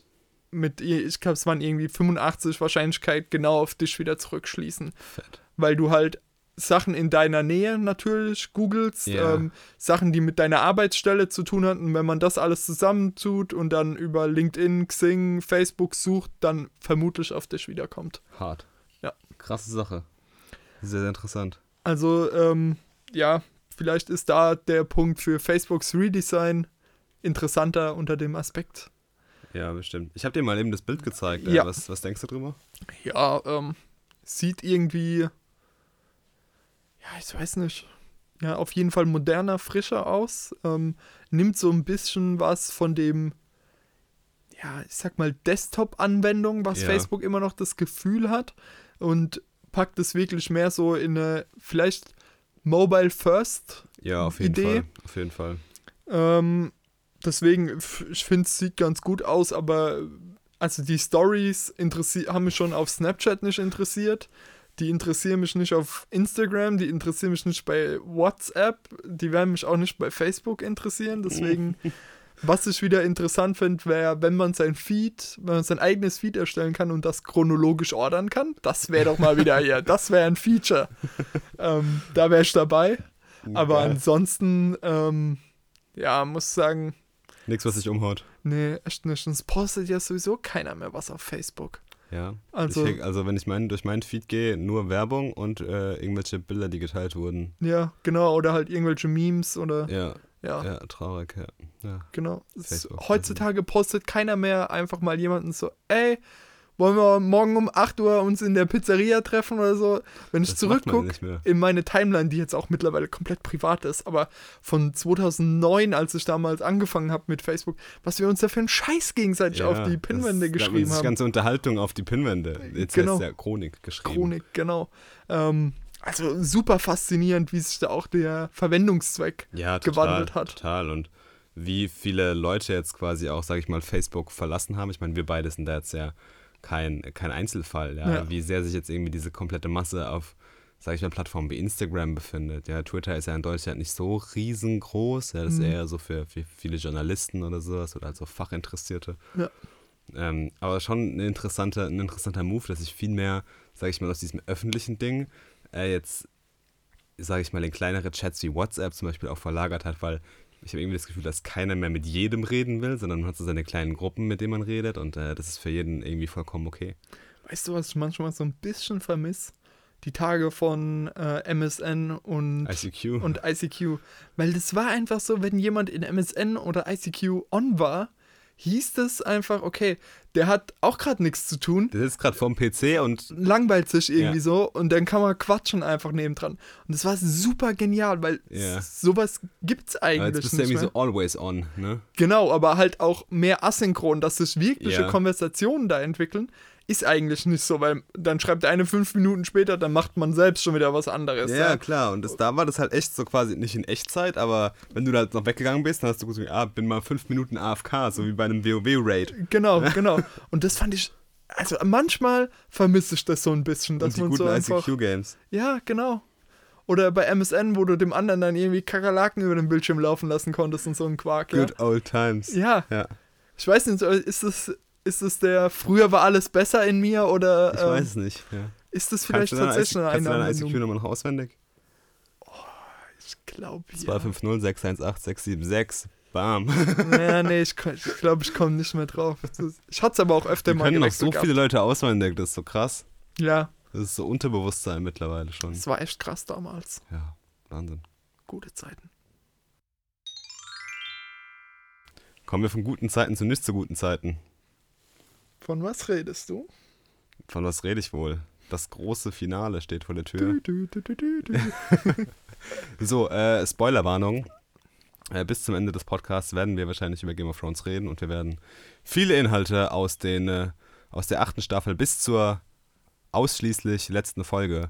mit, ich glaube, es waren irgendwie 85 Wahrscheinlichkeit genau auf dich wieder zurückschließen. Fett. Weil du halt Sachen in deiner Nähe natürlich googelst, Ja. ähm, Sachen, die mit deiner Arbeitsstelle zu tun hatten. Wenn man das alles zusammentut und dann über LinkedIn, Xing, Facebook sucht, dann vermutlich auf dich wiederkommt. Hart. Ja. Krasse Sache. Sehr, sehr interessant. Also, ähm, ja, vielleicht ist da der Punkt für Facebooks Redesign interessanter unter dem Aspekt. Ja, bestimmt. Ich habe dir mal eben das Bild gezeigt. Äh, Ja. Was, was denkst du drüber? Ja, ähm, sieht irgendwie, ja, ich weiß nicht, ja, auf jeden Fall moderner, frischer aus. Ähm, nimmt so ein bisschen was von dem, ja, ich sag mal, Desktop-Anwendung, was Ja. Facebook immer noch das Gefühl hat und packt es wirklich mehr so in eine, vielleicht Mobile First Ja, auf jeden Idee? Fall. Auf jeden Fall. Ähm, deswegen, ich finde, es sieht ganz gut aus, aber also die Stories haben mich schon auf Snapchat nicht interessiert. Die interessieren mich nicht auf Instagram, die interessieren mich nicht bei WhatsApp, die werden mich auch nicht bei Facebook interessieren. Deswegen, was ich wieder interessant finde, wäre, wenn man sein Feed, wenn man sein eigenes Feed erstellen kann und das chronologisch ordern kann. Das wäre doch mal wieder hier, das wäre ein Feature. ähm, da wäre ich dabei. Aber Geil. ansonsten, ähm, ja, muss sagen, Nichts, was dich umhaut. nee, echt nicht. Es postet ja sowieso keiner mehr was auf Facebook. Ja. Also- ich, also wenn ich mein, durch meinen Feed gehe, nur Werbung und äh, irgendwelche Bilder, die geteilt wurden. Ja, genau. Oder halt irgendwelche Memes oder, ja, Ja, ja, traurig, ja. ja. genau. Es, Facebook. heutzutage postet keiner mehr einfach mal jemanden so, ey, wollen wir morgen um 8 Uhr uns in der Pizzeria treffen oder so? Wenn ich zurückgucke, in meine Timeline, die jetzt auch mittlerweile komplett privat ist, aber von 2009, als ich damals angefangen habe mit Facebook, was wir uns da für einen Scheiß gegenseitig auf die Pinwände das, geschrieben haben. ganze Unterhaltung auf die Pinwände. Jetzt Genau. heißt es ja Chronik geschrieben. Chronik, genau. Ähm, also super faszinierend, wie sich da auch der Verwendungszweck ja, total, gewandelt hat. Total. Und wie viele Leute jetzt quasi auch, sag ich mal, Facebook verlassen haben. Ich meine, wir beide sind da jetzt ja kein, kein Einzelfall. Ja? Ja. Wie sehr sich jetzt irgendwie diese komplette Masse auf, sag ich mal, Plattformen wie Instagram befindet. Ja, Twitter ist ja in Deutschland nicht so riesengroß. Ja, das ist Mhm. eher so für, für viele Journalisten oder sowas oder also Fachinteressierte. Ja. Ähm, aber schon ein interessanter, ein interessanter Move, dass sich viel mehr, sag ich mal, aus diesem öffentlichen Ding äh, jetzt, sage ich mal, in kleinere Chats wie WhatsApp zum Beispiel auch verlagert hat, weil ich habe irgendwie das Gefühl, dass keiner mehr mit jedem reden will, sondern man hat so seine kleinen Gruppen, mit denen man redet und äh, das ist für jeden irgendwie vollkommen okay. Weißt du, was ich manchmal so ein bisschen vermisse? Die Tage von äh, MSN und, ICQ. und ICQ. Weil das war einfach so, wenn jemand in MSN oder ICQ on war, hieß das einfach, okay, der hat auch gerade nichts zu tun, Der sitzt gerade vorm PC und langweilt sich irgendwie Ja. so und dann kann man quatschen einfach nebendran. Und das war super genial, weil Ja. sowas gibt's aber jetzt eigentlich bist du nicht irgendwie mehr. so always on, ne? Genau, aber halt auch mehr asynchron, dass sich wirkliche Ja. Konversationen da entwickeln, ist eigentlich nicht so, weil dann schreibt der eine fünf Minuten später, dann macht man selbst schon wieder was anderes. Ja, klar. Und das, da war das halt echt so quasi nicht in Echtzeit, aber wenn du da jetzt noch weggegangen bist, dann hast du gesagt, ah, bin mal fünf Minuten AFK, so wie bei einem WoW-Raid. Genau, genau. Und das fand ich, also manchmal vermisse ich das so ein bisschen, dass Und die man guten so einfach, ICQ-Games. ja, genau. Oder bei MSN, wo du dem anderen dann irgendwie Kakerlaken über den Bildschirm laufen lassen konntest und so ein Quark. Ja. Good old times. ja, Ja, ich weiß nicht, ist es, ist es der früher war alles besser in mir oder ich ähm, weiß es nicht. Ja. ist das Kannst vielleicht deine, tatsächlich eine kannst du deine Anwendung? ICQ-Nummer noch auswendig? Ich glaube, ja. 250 618 676. Bam. Ja, nee, ich, ich glaube, ich komme nicht mehr drauf. Das- Ich hatte es aber auch öfter Wir mal können noch so viele Leute auswendig, das ist so krass. gehabt. Ja, Das ist so Unterbewusstsein mittlerweile schon. es war echt krass damals. Ja, Wahnsinn. Gute Zeiten. Kommen wir von guten Zeiten zu nicht so guten Zeiten. Von was redest du? Von was rede ich wohl? Das große Finale steht vor der Tür. Du, du, du. So, äh, Spoilerwarnung. Äh, bis zum Ende des Podcasts werden wir wahrscheinlich über Game of Thrones reden und wir werden viele Inhalte aus, den, äh, aus der achten Staffel bis zur ausschließlich letzten Folge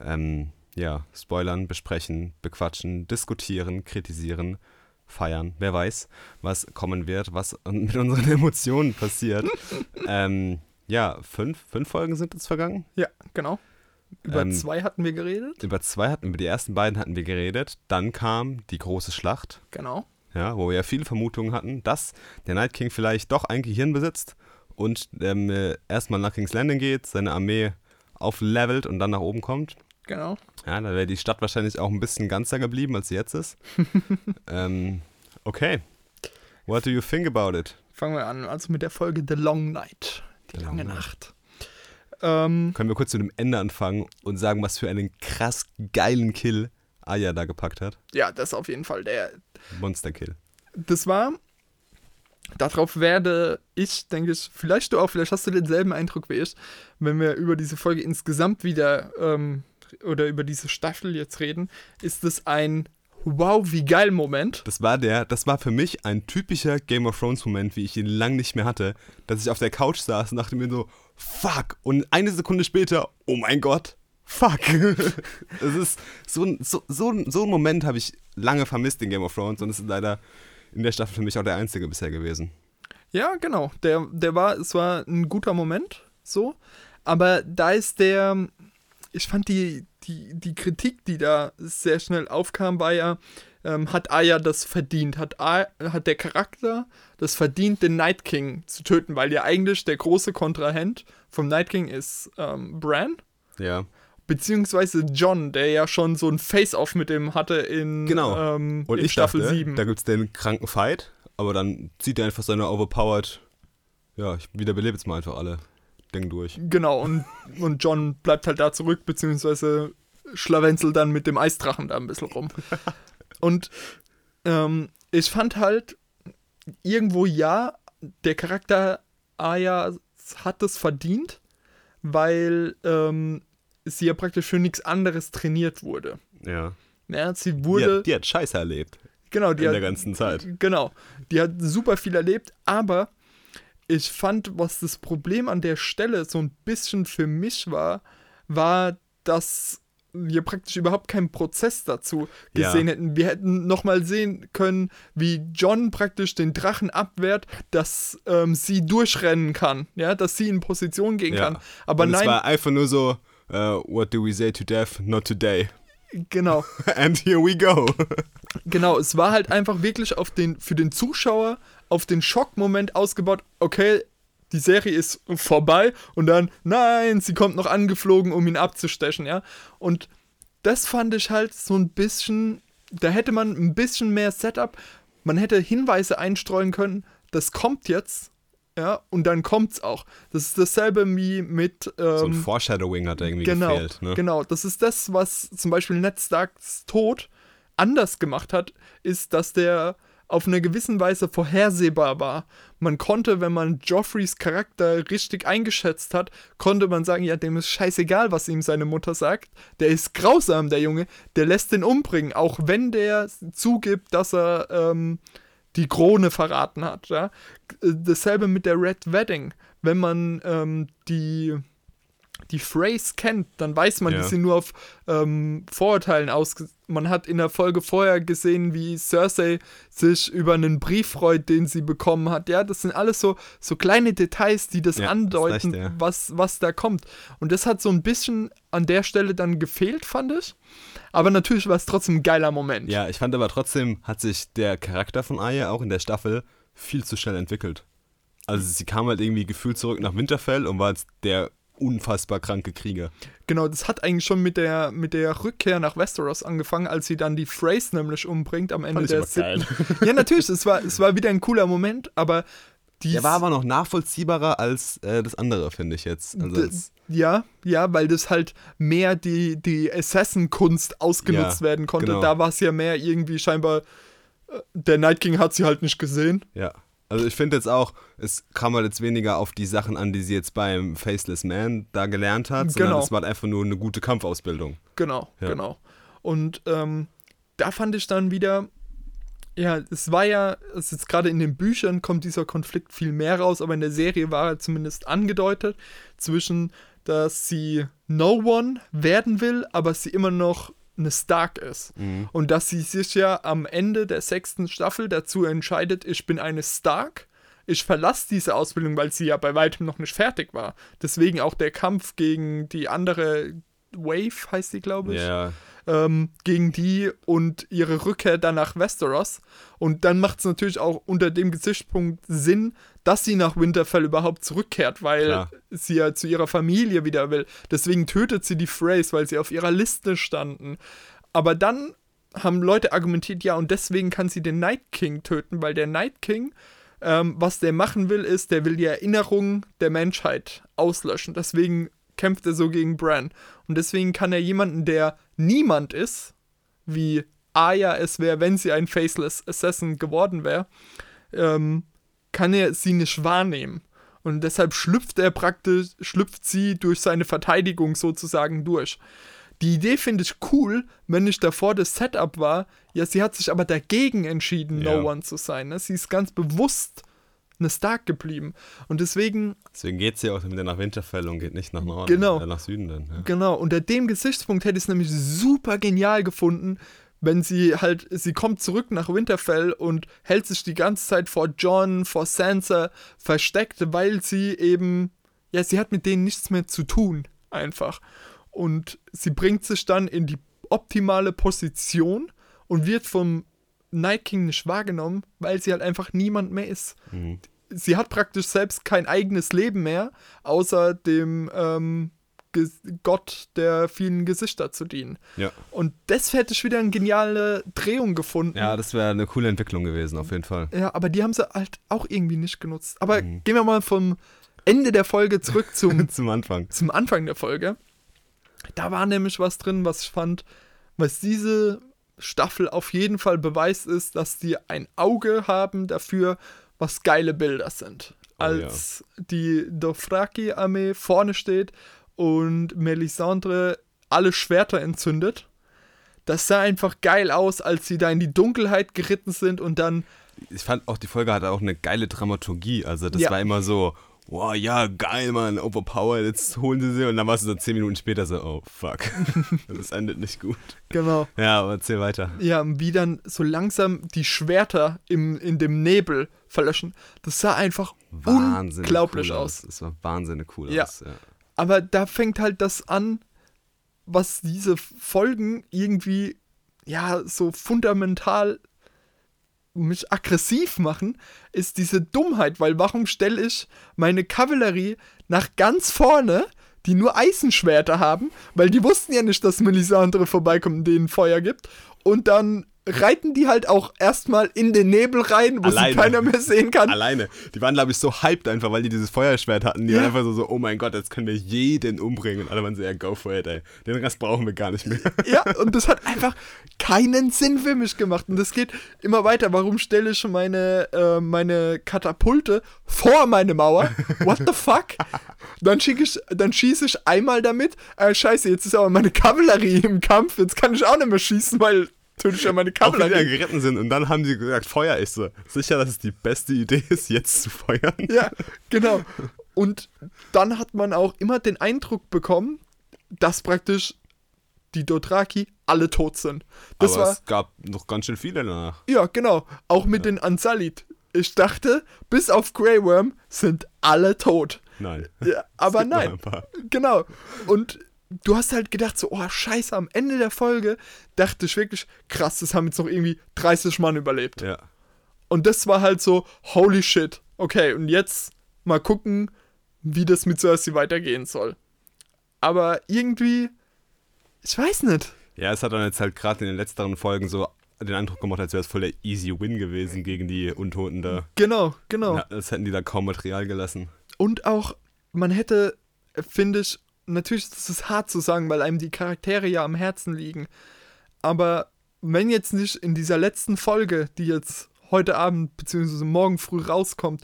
ähm, ja, spoilern, besprechen, bequatschen, diskutieren, kritisieren, feiern. Wer weiß, was kommen wird, was mit unseren Emotionen passiert. ähm, ja, fünf, fünf Folgen sind jetzt vergangen. Ja, genau. Über Ähm, zwei hatten wir geredet. Über zwei hatten, über die ersten beiden hatten wir geredet. Dann kam die große Schlacht. Genau. ja, wo wir ja viele Vermutungen hatten, dass der Night King vielleicht doch ein Gehirn besitzt und ähm, äh, erstmal nach King's Landing geht, seine Armee auflevelt und dann nach oben kommt. Genau. Ja, da wäre die Stadt wahrscheinlich auch ein bisschen ganzer geblieben, als sie jetzt ist. ähm, okay. What do you think about it? Fangen wir an. Also mit der Folge The Long Night. Die The lange Long. Nacht. Ähm, Können wir kurz zu dem Ende anfangen und sagen, was für einen krass geilen Kill Aya da gepackt hat? ja, das ist auf jeden Fall der. Monster-Kill. Das war. Darauf werde ich, denke ich, vielleicht du auch, vielleicht hast du denselben Eindruck wie ich, wenn wir über diese Folge insgesamt wieder ähm, oder über diese Staffel jetzt reden, ist es ein Wow, wie geil Moment. Das war der, das war für mich ein typischer Game of Thrones Moment, wie ich ihn lang nicht mehr hatte, dass ich auf der Couch saß und dachte mir so, fuck. Und eine Sekunde später, oh mein Gott, fuck. Das ist so, ein- so, so, so ein Moment habe ich lange vermisst in Game of Thrones und es ist leider in der Staffel für mich auch der einzige bisher gewesen. Ja, genau. Der, der war, es war ein guter Moment, so. Aber da ist der, ich fand die, die, die Kritik, die da sehr schnell aufkam, war ja, ähm, hat Aya das verdient? Hat, A, hat der Charakter das verdient, den Night King zu töten? Weil ja eigentlich der große Kontrahent vom Night King ist ähm, Bran. Ja. Beziehungsweise John, der ja schon so ein Face-Off mit dem hatte in, Genau. ähm, Und in ich Staffel dachte, 7. da gibt es den kranken Fight, aber dann zieht er einfach seine overpowered, ja, ich wiederbelebe jetzt mal einfach alle Ding durch. Genau, und, und John bleibt halt da zurück, beziehungsweise schlawenzelt dann mit dem Eisdrachen da ein bisschen rum. Und ähm, ich fand halt irgendwo ja, der Charakter Aya hat es verdient, weil ähm, sie ja praktisch für nichts anderes trainiert wurde. Ja. Ja, sie Die wurde. hat, die hat Scheiße erlebt genau, die in hat, der ganzen Zeit. Genau. Die hat super viel erlebt, aber ich fand, was das Problem an der Stelle so ein bisschen für mich war, war, dass wir praktisch überhaupt keinen Prozess dazu Ja. gesehen hätten. Wir hätten nochmal sehen können, wie John praktisch den Drachen abwehrt, dass ähm, sie durchrennen kann, ja, dass sie in Position gehen Ja. kann. Aber und nein, es war einfach nur so, uh, what do we say to death? Not today. genau. And here we go. Genau, es war halt einfach wirklich auf den, für den Zuschauer auf den Schockmoment ausgebaut, okay, die Serie ist vorbei und dann, nein, sie kommt noch angeflogen, um ihn abzustechen, ja. Und das fand ich halt so ein bisschen, da hätte man ein bisschen mehr Setup, man hätte Hinweise einstreuen können, das kommt jetzt, ja, und dann kommt's auch. Das ist dasselbe wie mit, ähm, so ein Foreshadowing hat irgendwie genau, gefehlt. Ne? Genau, das ist das, was zum Beispiel Ned Starks Tod anders gemacht hat, ist, dass der auf eine gewissen Weise vorhersehbar war. Man konnte, wenn man Joffreys Charakter richtig eingeschätzt hat, konnte man sagen, ja, dem ist scheißegal, was ihm seine Mutter sagt. Der ist grausam, der Junge, der lässt den umbringen, auch wenn der zugibt, dass er ähm, die Krone verraten hat. Ja? Dasselbe mit der Red Wedding. Wenn man ähm, die die Phrase kennt, dann weiß man, Ja. die sind nur auf ähm, Vorurteilen aus. Man hat in der Folge vorher gesehen, wie Cersei sich über einen Brief freut, den sie bekommen hat. Ja, das sind alles so, so kleine Details, die das Ja, andeuten, hast recht, ja. was, was da kommt. Und das hat so ein bisschen an der Stelle dann gefehlt, fand ich. Aber natürlich war es trotzdem ein geiler Moment. Ja, ich fand aber trotzdem, hat sich der Charakter von Arya auch in der Staffel viel zu schnell entwickelt. Also sie kam halt irgendwie gefühlt zurück nach Winterfell und war jetzt der unfassbar kranke Krieger. Genau, das hat eigentlich schon mit der, mit der Rückkehr nach Westeros angefangen, als sie dann die Phrase nämlich umbringt am Ende Fand ich der siebten. Ja, natürlich, es war, es war wieder ein cooler Moment, aber die Der war aber noch nachvollziehbarer als äh, das andere, finde ich jetzt. Also Ja, ja, weil das halt mehr die, die Assassin-Kunst ausgenutzt Ja, werden konnte. genau. Da war es ja mehr irgendwie scheinbar, äh, der Night King hat sie halt nicht gesehen. ja. Also ich finde jetzt auch, es kam halt jetzt weniger auf die Sachen an, die sie jetzt beim Faceless Man da gelernt hat, sondern Genau. es war einfach nur eine gute Kampfausbildung. Genau, Ja. genau. Und ähm, da fand ich dann wieder, ja, es war ja, es ist gerade in den Büchern kommt dieser Konflikt viel mehr raus, aber in der Serie war er zumindest angedeutet zwischen, dass sie No One werden will, aber sie immer noch eine Stark ist. Und dass sie sich ja am Ende der sechsten Staffel dazu entscheidet, ich bin eine Stark. Ich verlasse diese Ausbildung, weil sie ja bei weitem noch nicht fertig war. Deswegen auch der Kampf gegen die andere Wave, heißt die, glaube ich Ja, ähm, gegen die und ihre Rückkehr dann nach Westeros. Und dann macht es natürlich auch unter dem Gesichtspunkt Sinn, dass sie nach Winterfell überhaupt zurückkehrt, weil Klar. sie ja zu ihrer Familie wieder will. Deswegen tötet sie die Freys, weil sie auf ihrer Liste standen. Aber dann haben Leute argumentiert, ja, und deswegen kann sie den Night King töten, weil der Night King, ähm, was der machen will, ist, der will die Erinnerung der Menschheit auslöschen. Deswegen kämpft er so gegen Bran. Und deswegen kann er jemanden, der niemand ist, wie Arya es wäre, wenn sie ein Faceless Assassin geworden wäre, ähm, kann er sie nicht wahrnehmen. Und deshalb schlüpft er praktisch, schlüpft sie durch seine Verteidigung sozusagen durch. Die Idee finde ich cool, wenn nicht davor das Setup war. Ja, sie hat sich aber dagegen entschieden, Ja. No One zu sein. Ne? Sie ist ganz bewusst eine Stark geblieben. Und deswegen deswegen geht sie auch wieder nach Winterfell und geht nicht nach Norden, Genau. äh, nach Süden dann. Ja. Genau, unter dem Gesichtspunkt hätte ich es nämlich super genial gefunden, wenn sie halt, sie kommt zurück nach Winterfell und hält sich die ganze Zeit vor John, vor Sansa versteckt, weil sie eben, ja, sie hat mit denen nichts mehr zu tun, einfach. Und sie bringt sich dann in die optimale Position und wird vom Night King nicht wahrgenommen, weil sie halt einfach niemand mehr ist Mhm. sie hat praktisch selbst kein eigenes Leben mehr, außer dem ähm, Gott der vielen Gesichter zu dienen. Ja. Und das hätte ich wieder eine geniale Drehung gefunden. ja, das wäre eine coole Entwicklung gewesen, auf jeden Fall. Ja, aber die haben sie halt auch irgendwie nicht genutzt. Aber Mhm. gehen wir mal vom Ende der Folge zurück zum, Zum Anfang. zum Anfang der Folge. Da war nämlich was drin, was ich fand, was diese Staffel auf jeden Fall beweist ist, dass die ein Auge haben dafür, was geile Bilder sind. Oh Als die Dothraki-Armee vorne steht und Melisandre alle Schwerter entzündet. Das sah einfach geil aus, als sie da in die Dunkelheit geritten sind und dann Ich fand auch, die Folge hatte auch eine geile Dramaturgie. Also das Ja. war immer so, wow, ja, geil, Mann, overpowered, jetzt holen sie sie. Und dann warst du so zehn Minuten später so, oh, fuck. das endet nicht gut. genau Ja, aber erzähl weiter. ja, wie dann so langsam die Schwerter im, in dem Nebel verlöschen. Das sah einfach Wahnsinnig unglaublich cool aus. Es war wahnsinnig cool Ja. aus. Ja. Aber da fängt halt das an, was diese Folgen irgendwie, ja, so fundamental mich aggressiv machen, ist diese Dummheit, weil warum stelle ich meine Kavallerie nach ganz vorne, die nur Eisenschwerter haben, weil die wussten ja nicht, dass Melisandre vorbeikommt und denen Feuer gibt, und dann reiten die halt auch erstmal in den Nebel rein, wo Alleine. sie keiner mehr sehen kann. Alleine. Die waren, glaube ich, so hyped einfach, weil die dieses Feuerschwert hatten. Die Ja. waren einfach so, so, oh mein Gott, jetzt können wir jeden umbringen. Und alle waren so, ja, go for it, ey. Den Rest brauchen wir gar nicht mehr. Ja, und das hat einfach keinen Sinn für mich gemacht. Und das geht immer weiter. Warum stelle ich meine, äh, meine Katapulte vor meine Mauer? What the fuck? Dann, ich, dann schieße ich einmal damit. Äh, scheiße, jetzt ist aber meine Kavallerie im Kampf. Jetzt kann ich auch nicht mehr schießen, weil ich ja meine Auch wenn die dann Kavallerie. geritten sind. Und dann haben sie gesagt, Feuer ist so. Sicher, dass es die beste Idee ist, jetzt zu feuern? Ja, genau. Und dann hat man auch immer den Eindruck bekommen, dass praktisch die Dothraki alle tot sind. Das Aber war, es gab noch ganz schön viele danach. ja, genau. Auch mit den Ansalit. Ich dachte, bis auf Grey Worm sind alle tot. Nein. Ja, aber nein. Genau. Und du hast halt gedacht, so, oh, scheiße, am Ende der Folge dachte ich wirklich, krass, das haben jetzt noch irgendwie 30 Mann überlebt. Ja. Und das war halt so, holy shit. Okay, und jetzt mal gucken, wie das mit Cersei weitergehen soll. Aber irgendwie, ich weiß nicht. Ja, es hat dann jetzt halt gerade in den letzteren Folgen so den Eindruck gemacht, als wäre es voll der easy Win gewesen gegen die Untoten da. Genau, genau. Ja, als hätten die da kaum Material gelassen. Und auch, man hätte, finde ich, natürlich ist es hart zu sagen, weil einem die Charaktere ja am Herzen liegen. Aber wenn jetzt nicht in dieser letzten Folge, die jetzt heute Abend bzw. morgen früh rauskommt,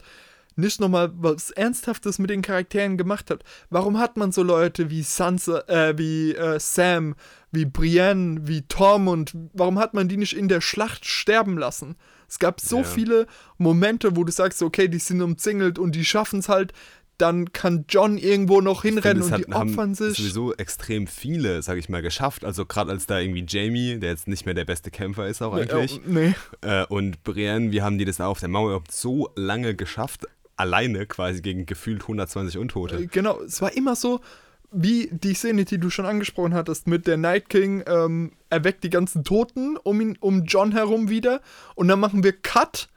nicht nochmal was Ernsthaftes mit den Charakteren gemacht hat. Warum hat man so Leute wie Sansa, äh, wie äh, Sam, wie Brienne, wie Tom und warum hat man die nicht in der Schlacht sterben lassen? Es gab so Ja. viele Momente, wo du sagst, okay, die sind umzingelt und die schaffen es halt. Dann kann John irgendwo noch hinrennen finde, es und die hat- haben opfern sich. sowieso extrem viele, sag ich mal, geschafft. Also gerade als da irgendwie Jamie, der jetzt nicht mehr der beste Kämpfer ist auch eigentlich, Äh, nee. äh, und Brienne, wie haben die das da auf der Mauer überhaupt so lange geschafft? Alleine quasi gegen gefühlt 120 Untote. Äh, Genau, es war immer so, wie die Szene, die du schon angesprochen hattest, mit der Night King ähm, erweckt die ganzen Toten um ihn, um John herum wieder und dann machen wir Cut.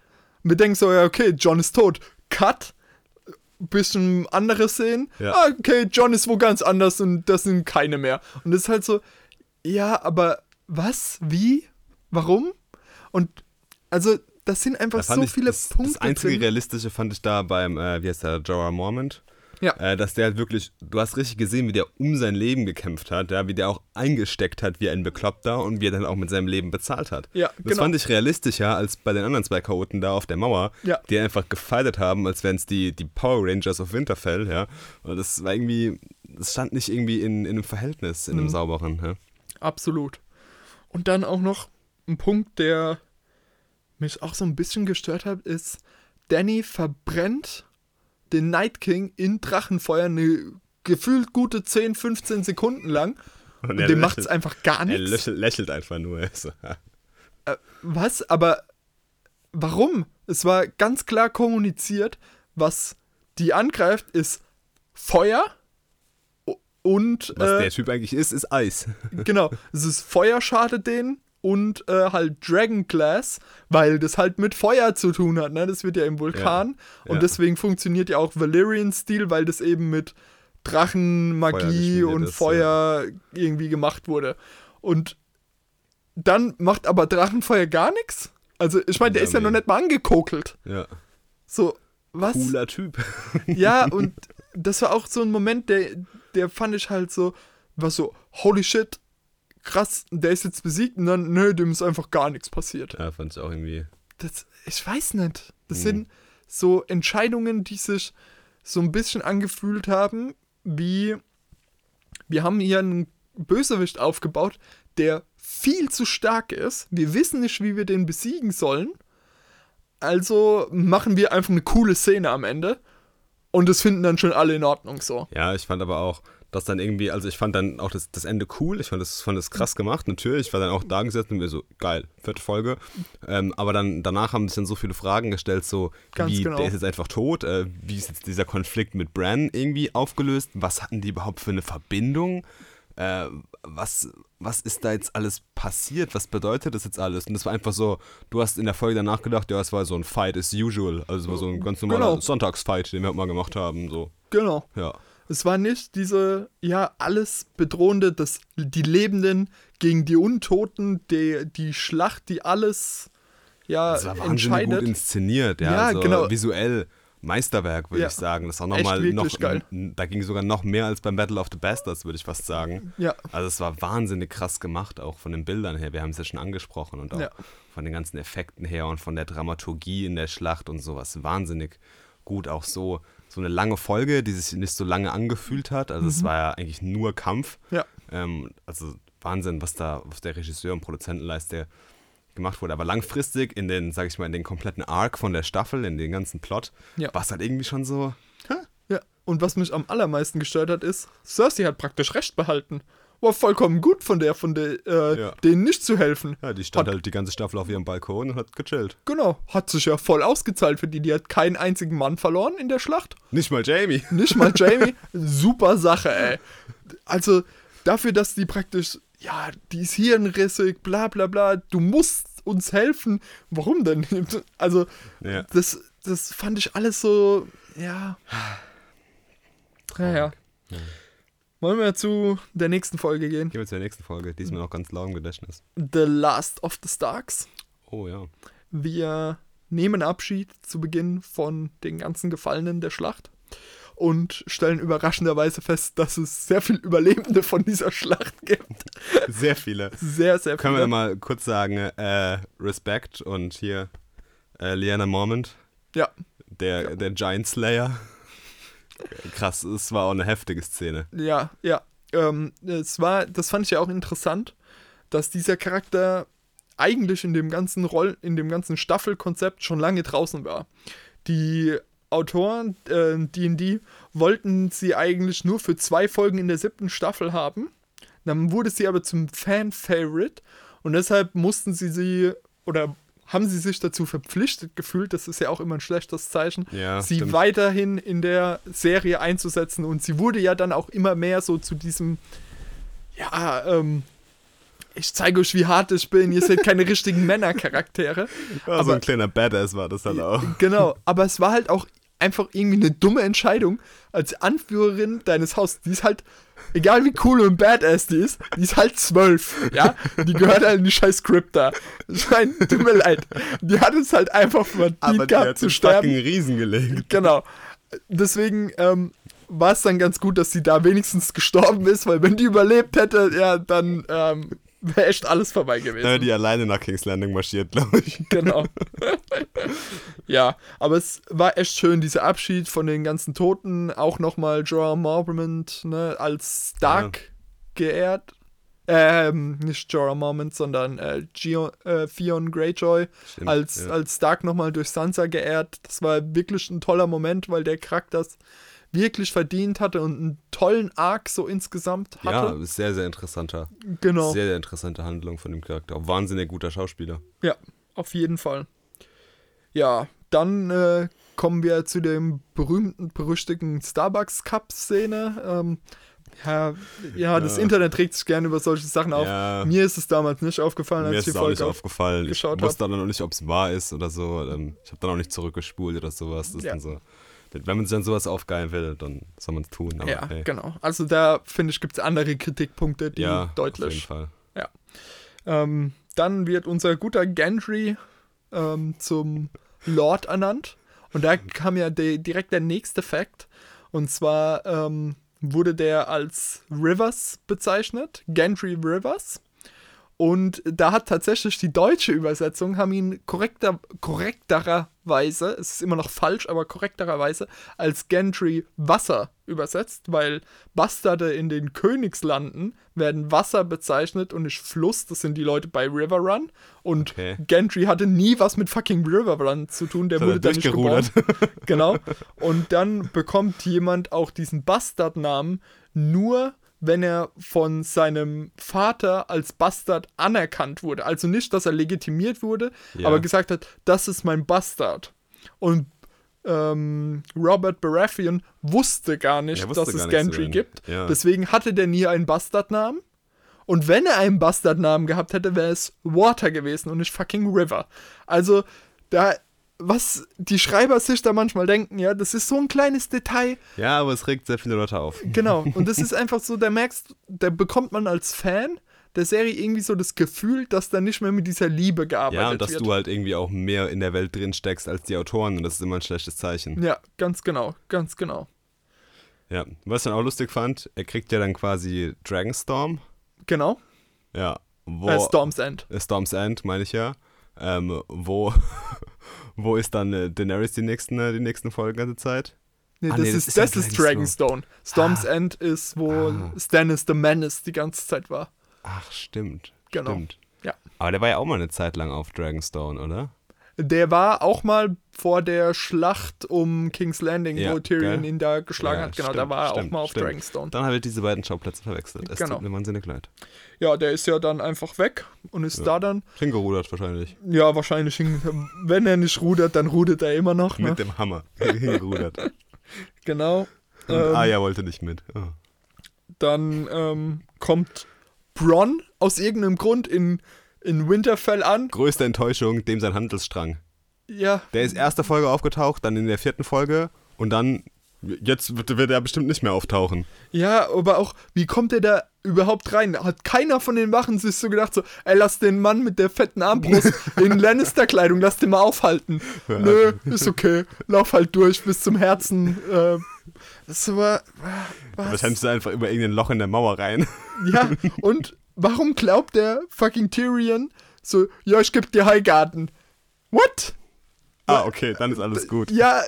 Wir denken so, ja, okay, John ist tot. Cut. Bisschen andere Szenen. Ja. Ah, okay, John ist wo ganz anders und das sind keine mehr. Und das ist halt so, ja, aber was? Wie? Warum? Und also, das sind einfach so ich, viele das, Punkte. Das einzige drin. Realistische fand ich da beim, äh, wie heißt der, Jorah Mormont. Ja. Äh, dass der halt wirklich, du hast richtig gesehen, wie der um sein Leben gekämpft hat, ja, wie der auch eingesteckt hat wie ein Bekloppter und wie er dann auch mit seinem Leben bezahlt hat. Ja, das genau. fand ich realistischer als bei den anderen zwei Chaoten da auf der Mauer, Ja. die einfach gefeitet haben, als wären es die, die Power Rangers of Winterfell, ja. Und das war irgendwie, das stand nicht irgendwie in, in einem Verhältnis, in einem Mhm. sauberen, ja. Absolut. Und dann auch noch ein Punkt, der mich auch so ein bisschen gestört hat, ist, Danny verbrennt den Night King in Drachenfeuer eine gefühlt gute 10, 15 Sekunden lang. Und er dem macht es einfach gar Er nichts. lächelt, lächelt einfach nur. Äh, was? Aber warum? Es war ganz klar kommuniziert, was die angreift, ist Feuer und Was äh, der Typ eigentlich ist, ist Eis. Genau, es ist Feuer schadet denen und äh, halt Dragon Glass, weil das halt mit Feuer zu tun hat, ne? Das wird ja im Vulkan Ja, und ja. deswegen funktioniert ja auch Valyrian Stil, weil das eben mit Drachenmagie und ist, Feuer irgendwie gemacht wurde. Und dann macht aber Drachenfeuer gar nichts. Also, ich meine, der Ja, ist ja noch nicht mal angekokelt. Ja. So, was? Cooler Typ. Ja, und das war auch so ein Moment, der, der fand ich halt so, war so, holy shit, krass, der ist jetzt besiegt und dann, nö, dem ist einfach gar nichts passiert. Ja, fand ich auch irgendwie. Das, ich weiß nicht. Das Mhm. sind so Entscheidungen, die sich so ein bisschen angefühlt haben, wie wir haben hier einen Bösewicht aufgebaut, der viel zu stark ist. Wir wissen nicht, wie wir den besiegen sollen. Also machen wir einfach eine coole Szene am Ende. Und das finden dann schon alle in Ordnung so. Ja, ich fand aber auch, dass dann irgendwie, also ich fand dann auch das, das Ende cool, ich fand das, fand das krass gemacht, natürlich, ich war dann auch da gesessen und mir so, geil, vierte Folge. Ähm, aber dann danach haben sich dann so viele Fragen gestellt, so, Ganz wie, genau. der ist jetzt einfach tot, äh, wie ist jetzt dieser Konflikt mit Bran irgendwie aufgelöst, was hatten die überhaupt für eine Verbindung? Äh, was, was ist da jetzt alles passiert? Was bedeutet das jetzt alles? Und das war einfach so, du hast in der Folge danach gedacht, ja, es war so ein Fight as usual. Also es war so ein ganz normaler Genau. Sonntagsfight, den wir halt mal gemacht haben. So, Genau. ja. Es war nicht diese, ja, alles bedrohende, das, die Lebenden gegen die Untoten, die, die Schlacht, die alles, ja, Das war wahnsinnig gut inszeniert, ja. Ja, also genau. Visuell Meisterwerk, würde Ja. ich sagen. Das war nochmal noch, wirklich geil. n- da ging sogar noch mehr als beim Battle of the Bastards, würde ich fast sagen. Ja, Also es war wahnsinnig krass gemacht, auch von den Bildern her. Wir haben es ja schon angesprochen und auch Ja. von den ganzen Effekten her und von der Dramaturgie in der Schlacht und sowas. Wahnsinnig gut. Auch so, so eine lange Folge, die sich nicht so lange angefühlt hat. Also es war ja eigentlich nur Kampf. ja, Ähm, also Wahnsinn, was da, was der Regisseur und Produzentenleiste gemacht wurde. Aber langfristig in den, sag ich mal, in den kompletten Arc von der Staffel, in den ganzen Plot, Ja. war es halt irgendwie schon so. ja. Und was mich am allermeisten gestört hat, ist, Cersei hat praktisch recht behalten. War vollkommen gut von der, von der, äh, Ja. denen nicht zu helfen. Ja, die stand Hat- halt die ganze Staffel auf ihrem Balkon und hat gechillt. Genau, hat sich ja voll ausgezahlt für die. Die hat keinen einzigen Mann verloren in der Schlacht. Nicht mal Jamie. Nicht mal Jamie. Super Sache, ey. Also dafür, dass die praktisch, ja, die ist hirnrissig, bla bla bla, du musst uns helfen. Warum denn? Also, Ja. das, das fand ich alles so, ja. Ja, ja. Ja. Wollen wir zu der nächsten Folge gehen? Gehen wir zur nächsten Folge. Die ist mir noch ganz lau im Gedächtnis. The Last of the Starks. Oh ja. Wir nehmen Abschied zu Beginn von den ganzen Gefallenen der Schlacht und stellen überraschenderweise fest, dass es sehr viel Überlebende von dieser Schlacht gibt. Sehr viele. Sehr, sehr Können wir viele. mal kurz sagen, äh, Respect und hier äh, Liana Mormont, Ja, der, der Giant Slayer. Krass, es war auch eine heftige Szene. ja, ja. Ähm, es war, das fand ich ja auch interessant, dass dieser Charakter eigentlich in dem ganzen Roll, in dem ganzen Staffelkonzept schon lange draußen war. Die Autoren äh, D&D wollten sie eigentlich nur für zwei Folgen in der siebten Staffel haben. Dann wurde sie aber zum Fan-Favorite und deshalb mussten sie sie oder haben sie sich dazu verpflichtet gefühlt, das ist ja auch immer ein schlechtes Zeichen, Ja, sie stimmt. weiterhin in der Serie einzusetzen und sie wurde ja dann auch immer mehr so zu diesem, ja, ähm, ich zeige euch, wie hart ich bin, ihr seid keine richtigen Männercharaktere. Ja, so aber- ein kleiner Badass war das halt auch. Genau, aber es war halt auch einfach irgendwie eine dumme Entscheidung als Anführerin deines Hauses. Die ist halt, egal wie cool und badass die ist, die ist halt zwölf, ja? Die gehört halt in die scheiß Skripta. Schein, tut mir leid. Die hat es halt einfach verdient Aber die gehabt hat zu sterben. fucking Riesen gelegt. Genau. Deswegen ähm, war es dann ganz gut, dass sie da wenigstens gestorben ist, weil wenn die überlebt hätte, ja, dann ähm, wäre echt alles vorbei gewesen. Da die alleine nach King's Landing marschiert, glaube ich. Genau. ja, aber es war echt schön, dieser Abschied von den ganzen Toten. Auch nochmal Jorah Mormont ne, als Stark geehrt. Ähm, nicht Jorah Mormont, sondern äh, Gio, äh, Theon Greyjoy Stimmt, als, ja. als Stark nochmal durch Sansa geehrt. Das war wirklich ein toller Moment, weil der Charakter wirklich verdient hatte und einen tollen Arc so insgesamt Ja, hatte. ist sehr, sehr interessanter. genau. Sehr, sehr interessante Handlung von dem Charakter. Auch wahnsinnig guter Schauspieler. Ja, auf jeden Fall. Ja, dann äh, kommen wir zu dem berühmten, berüchtigten Starbucks Cup-Szene. Ähm, ja, ja, das Ja. Internet regt sich gerne über solche Sachen auf. Ja. Mir ist es damals nicht aufgefallen, Mir als ist ich die es auch nicht Folge auf. aufgefallen. Ich geschaut wusste dann noch nicht, ob es wahr ist oder so. Ähm, Ich habe dann auch nicht zurückgespult oder sowas. Das ist Ja. so. Wenn man sich dann sowas aufgeilen will, dann soll man es tun. Aber Ja, hey. genau. Also da finde ich, gibt es andere Kritikpunkte, die ja auf jeden deutlich. Fall. Ähm, dann wird unser guter Gendry ähm, zum Lord ernannt. Und da kam ja de direkt der nächste Fact. Und zwar ähm, wurde der als Rivers bezeichnet, Gendry Rivers. Und da hat tatsächlich die deutsche Übersetzung, haben ihn korrekter, korrektererweise, es ist immer noch falsch, aber korrektererweise, als Gendry Wasser übersetzt, weil Bastarde in den Königslanden werden Wasser bezeichnet und nicht Fluss, das sind die Leute bei River Run. Und Okay. Gendry hatte nie was mit fucking River Run zu tun, der er wurde da nicht geboren. durchgerudert. Genau. Und dann bekommt jemand auch diesen Bastardnamen nur, wenn er von seinem Vater als Bastard anerkannt wurde. Also nicht, dass er legitimiert wurde, Ja. aber gesagt hat, das ist mein Bastard. Und ähm, Robert Baratheon wusste gar nicht, wusste dass es gar über ihn. gibt. Ja. Deswegen hatte der nie einen Bastardnamen. Und wenn er einen Bastardnamen gehabt hätte, wäre es Water gewesen und nicht fucking River. Also, da was die Schreiber sich da manchmal denken, ja, das ist so ein kleines Detail. Ja, aber es regt sehr viele Leute auf. Genau. Und das ist einfach so, da merkst, da bekommt man als Fan der Serie irgendwie so das Gefühl, dass da nicht mehr mit dieser Liebe gearbeitet Ja, und dass wird. du halt irgendwie auch mehr in der Welt drin steckst als die Autoren und das ist immer ein schlechtes Zeichen. ja, ganz genau, ganz genau. Ja, was ich dann auch lustig fand, er kriegt ja dann quasi Dragonstorm. Genau. Ja, wo. Äh, Storm's End. äh, Storm's End, meine ich ja. Ähm, wo, wo ist dann äh, Daenerys die nächsten, äh, die nächsten Folgen ganze Zeit? Nee, Ah, das, nee, das ist, ist ja das ist Dragonstone. Storm's End ist, wo Ah. Stannis the Menace die ganze Zeit war. Ach, stimmt. Genau. Stimmt. Ja. Aber der war ja auch mal eine Zeit lang auf Dragonstone, oder? Der war auch mal vor der Schlacht um King's Landing, Ja, wo Tyrion gell? ihn da geschlagen Ja, hat. Genau, da stimmt, war er auch stimmt, mal auf stimmt. Dragonstone. Dann habe ich diese beiden Schauplätze verwechselt. Es Genau. tut mir wahnsinnig leid. Ja, der ist ja dann einfach weg und ist da dann, Hingerudert wahrscheinlich. ja, wahrscheinlich, wenn er nicht rudert, dann rudert er immer noch. Ne? Mit dem Hammer. Hingerudert. Und Genau. Ähm, Aya wollte nicht mit. Oh. Dann ähm, kommt Bronn aus irgendeinem Grund in, in Winterfell an. Größte Enttäuschung, dem sein Handelsstrang. Ja, Der ist erste Folge aufgetaucht, dann in der vierten Folge und dann, jetzt wird, wird er bestimmt nicht mehr auftauchen. ja, aber auch, wie kommt er da überhaupt rein? Hat keiner von den Wachen sich so gedacht, so, ey, lass den Mann mit der fetten Armbrust in Lannister-Kleidung, lass den mal aufhalten. Nö, ist okay, lauf halt durch bis zum Herzen. Äh, das war, was? Wahrscheinlich ist er einfach über irgendein Loch in der Mauer rein. Ja, und warum glaubt der fucking Tyrion so, ja, ich geb dir Highgarten? What? ah, okay, dann ist alles gut. Ja,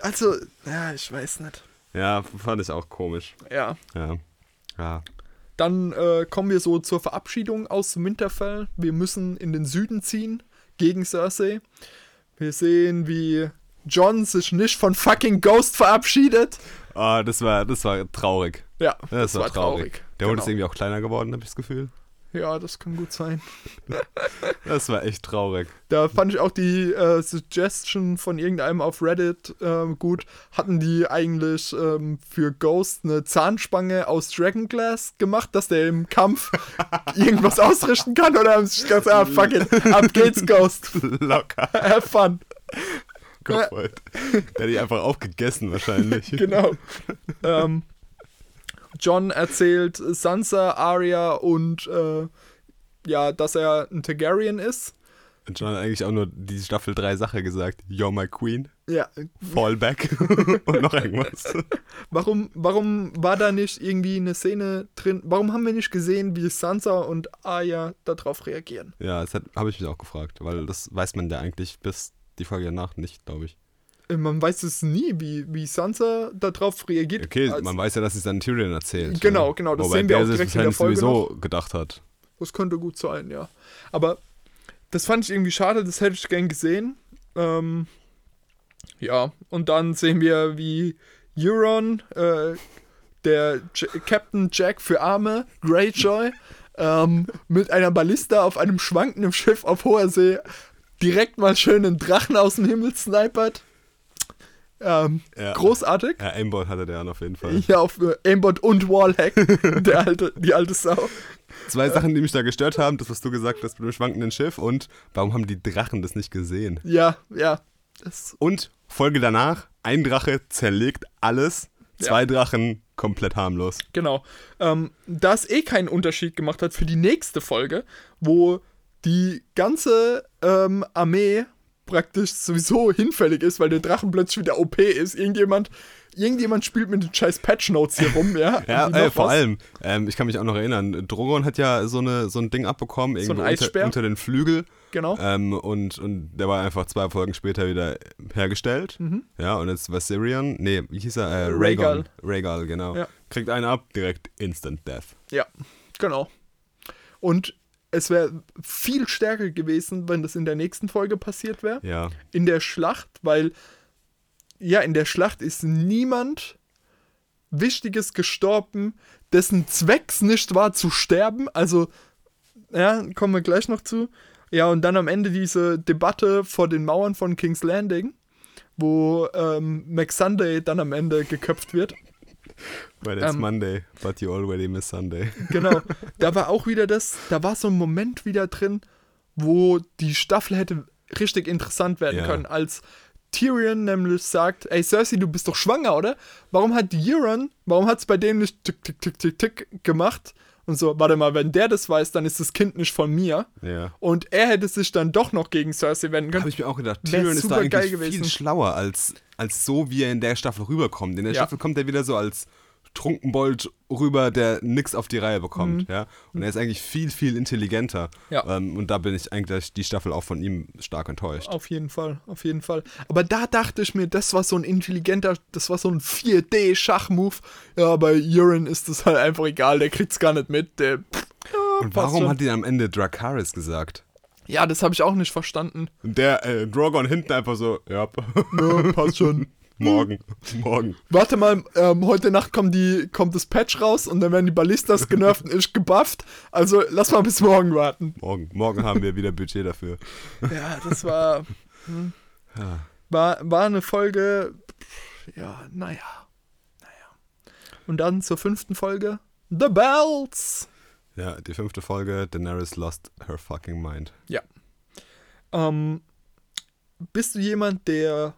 also, ja, ich weiß nicht. Ja, fand ich auch komisch. Ja. Ja. Ja. Dann äh, kommen wir so zur Verabschiedung aus Winterfell. Wir müssen in den Süden ziehen, gegen Cersei. Wir sehen, wie John sich nicht von fucking Ghost verabschiedet. Ah, das war, das war traurig. Ja, Das, war, traurig. Der Hund Genau. ist irgendwie auch kleiner geworden, habe ich das Gefühl. Ja, das kann gut sein. Das war echt traurig. Da fand ich auch die äh, Suggestion von irgendeinem auf Reddit ähm, gut. Hatten die eigentlich ähm, für Ghost eine Zahnspange aus Dragonglass gemacht, dass der im Kampf irgendwas ausrichten kann? Oder haben sie sich gedacht, ah, fuck it, ab geht's, Ghost. Locker. Have fun. Gott, Der hat die einfach aufgegessen wahrscheinlich. Genau. ähm, John erzählt Sansa, Arya und äh, ja, dass er ein Targaryen ist. Und John hat eigentlich auch nur die Staffel 3 Sache gesagt. You're my queen, Ja, fall back und noch irgendwas. Warum, warum war da nicht irgendwie eine Szene drin? Warum haben wir nicht gesehen, wie Sansa und Arya darauf reagieren? Ja, das habe ich mich auch gefragt, weil das weiß man ja eigentlich bis die Folge danach nicht, glaube ich. Äh, Man weiß es nie, wie, wie Sansa darauf reagiert. Okay, als- man weiß ja, dass es dann Tyrion erzählt. Genau, ne? genau, das Wobei sehen wir auch direkt in der Folge sowieso gedacht hat. Das könnte gut sein, ja. Aber das fand ich irgendwie schade, das hätte ich gern gesehen. Ähm, ja, und dann sehen wir, wie Euron, äh, der J Captain Jack für Arme, Greyjoy, ähm, mit einer Ballista auf einem schwankenden Schiff auf hoher See direkt mal schön einen Drachen aus dem Himmel snipert. Ähm, Ja. Großartig. Ja, Aimbot hatte der auf jeden Fall. Ja, auf äh, Aimbot und Wallhack, der alte, die alte Sau. Zwei Sachen, die mich da gestört haben, das, was du gesagt hast mit dem schwankenden Schiff und warum haben die Drachen das nicht gesehen? Ja, ja. Und Folge danach, ein Drache zerlegt alles, zwei Drachen komplett harmlos. Genau. Ähm, da es eh keinen Unterschied gemacht hat für die nächste Folge, wo die ganze ähm, Armee praktisch sowieso hinfällig ist, weil der Drachen plötzlich wieder OP ist. Irgendjemand, irgendjemand spielt mit den scheiß Patch-Notes hier rum, ja? Ja, ey, noch vor was. allem, ähm, ich kann mich auch noch erinnern, Drogon hat ja so, eine, so ein Ding abbekommen, ein irgendwo unter, unter den Flügel. Genau. Ähm, und, und der war einfach zwei Folgen später wieder hergestellt. Ja, und jetzt Viserion, nee, wie hieß er? Äh, Mhm. Rhaegal. Rhaegal, genau. Ja. Kriegt einen ab, direkt Instant Death. Ja, genau. Und es wäre viel stärker gewesen, wenn das in der nächsten Folge passiert wäre. Ja. in der Schlacht, weil ja, in der Schlacht ist niemand Wichtiges gestorben, dessen Zwecks nicht war zu sterben. Also, ja, kommen wir gleich noch zu. Ja, und dann am Ende diese Debatte vor den Mauern von King's Landing, wo ähm, McSunday dann am Ende geköpft wird. But it's Ähm, Monday, but you already miss Sunday. Genau. da war auch wieder das, da war so ein Moment wieder drin, wo die Staffel hätte richtig interessant werden Ja. können. Als Tyrion nämlich sagt, ey Cersei, du bist doch schwanger, oder? Warum hat Euron, warum hat es bei dem nicht tick, tick, tick, tick, tick gemacht? Und so, warte mal, wenn der das weiß, dann ist das Kind nicht von mir. Ja. Und er hätte sich dann doch noch gegen Cersei wenden können. Habe ich mir auch gedacht, Tyrion ist da eigentlich gewesen. viel schlauer als, als so, wie er in der Staffel rüberkommt. In der Ja. Staffel kommt er wieder so als Trunkenbold rüber, der nix auf die Reihe bekommt. Ja? Und er ist eigentlich viel, viel intelligenter. Mhm. Ja. Ähm, und da bin ich eigentlich die Staffel auch von ihm stark enttäuscht. Auf jeden Fall, auf jeden Fall. Aber da dachte ich mir, das war so ein intelligenter, das war so ein 4D-Schachmove. Ja, bei Euron ist das halt einfach egal, der kriegt's gar nicht mit. Der, pff, ja, Und warum schon. hat ihn am Ende Dracarys gesagt? Ja, das habe ich auch nicht verstanden. Und der äh, Drogon hinten einfach so, ja, Ja, passt schon. morgen, morgen. Warte mal, ähm, heute Nacht kommt, die, kommt das Patch raus und dann werden die Ballistas genervt und ich gebufft. Also lass mal bis morgen warten. Morgen, morgen haben wir wieder Budget dafür. Ja, das war. hm, war, war eine Folge. Ja, naja. Naja. Und dann zur fünften Folge. The Bells. Ja, die fünfte Folge, Daenerys lost her fucking mind. Ähm, bist du jemand, der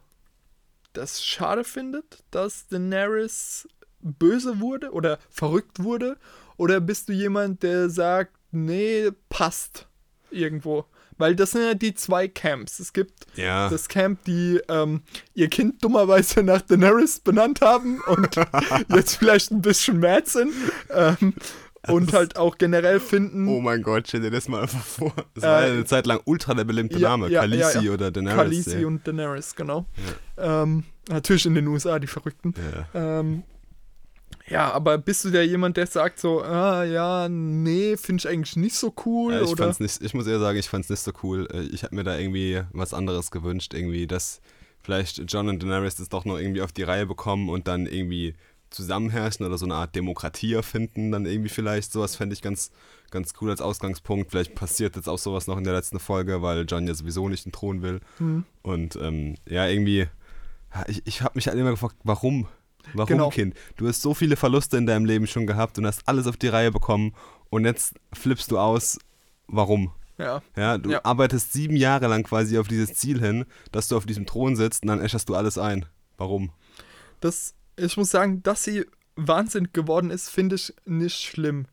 das schade findet, dass Daenerys böse wurde oder verrückt wurde? Oder bist du jemand, der sagt, nee, passt irgendwo? Weil das sind ja die zwei Camps. Es gibt Ja, das Camp, die ähm, ihr Kind dummerweise nach Daenerys benannt haben und jetzt vielleicht ein bisschen mad sind. Ähm, und halt auch generell finden, oh mein Gott, stell dir das mal einfach vor. Das war Äh, ja eine Zeit lang ultra der beliebte ja, Name. ja, Khaleesi ja, ja. oder Daenerys. Khaleesi ja. und Daenerys, genau. Ähm, natürlich in den USA, die Verrückten. Ja. Ähm, ja, aber bist du da jemand, der sagt so, ah ja, nee, finde ich eigentlich nicht so cool? Ja, ich, oder? fand's nicht, ich muss eher sagen, ich fand's nicht so cool. Äh, Ich habe mir da irgendwie was anderes gewünscht, irgendwie, dass vielleicht John und Daenerys das doch noch irgendwie auf die Reihe bekommen und dann irgendwie zusammenherrschen oder so eine Art Demokratie erfinden, dann irgendwie vielleicht. Sowas fände ich ganz, ganz cool als Ausgangspunkt. Vielleicht passiert jetzt auch sowas noch in der letzten Folge, weil John ja sowieso nicht den Thron will. Hm. Und ähm, ja, irgendwie, ich, ich habe mich halt immer gefragt, warum? Warum, Genau. Kind? Du hast so viele Verluste in deinem Leben schon gehabt und hast alles auf die Reihe bekommen und jetzt flippst du aus. Warum? Ja, Ja, du Ja. arbeitest sieben Jahre lang quasi auf dieses Ziel hin, dass du auf diesem Thron sitzt und dann äscherst du alles ein. Warum? das, ich muss sagen, dass sie wahnsinnig geworden ist, finde ich nicht schlimm.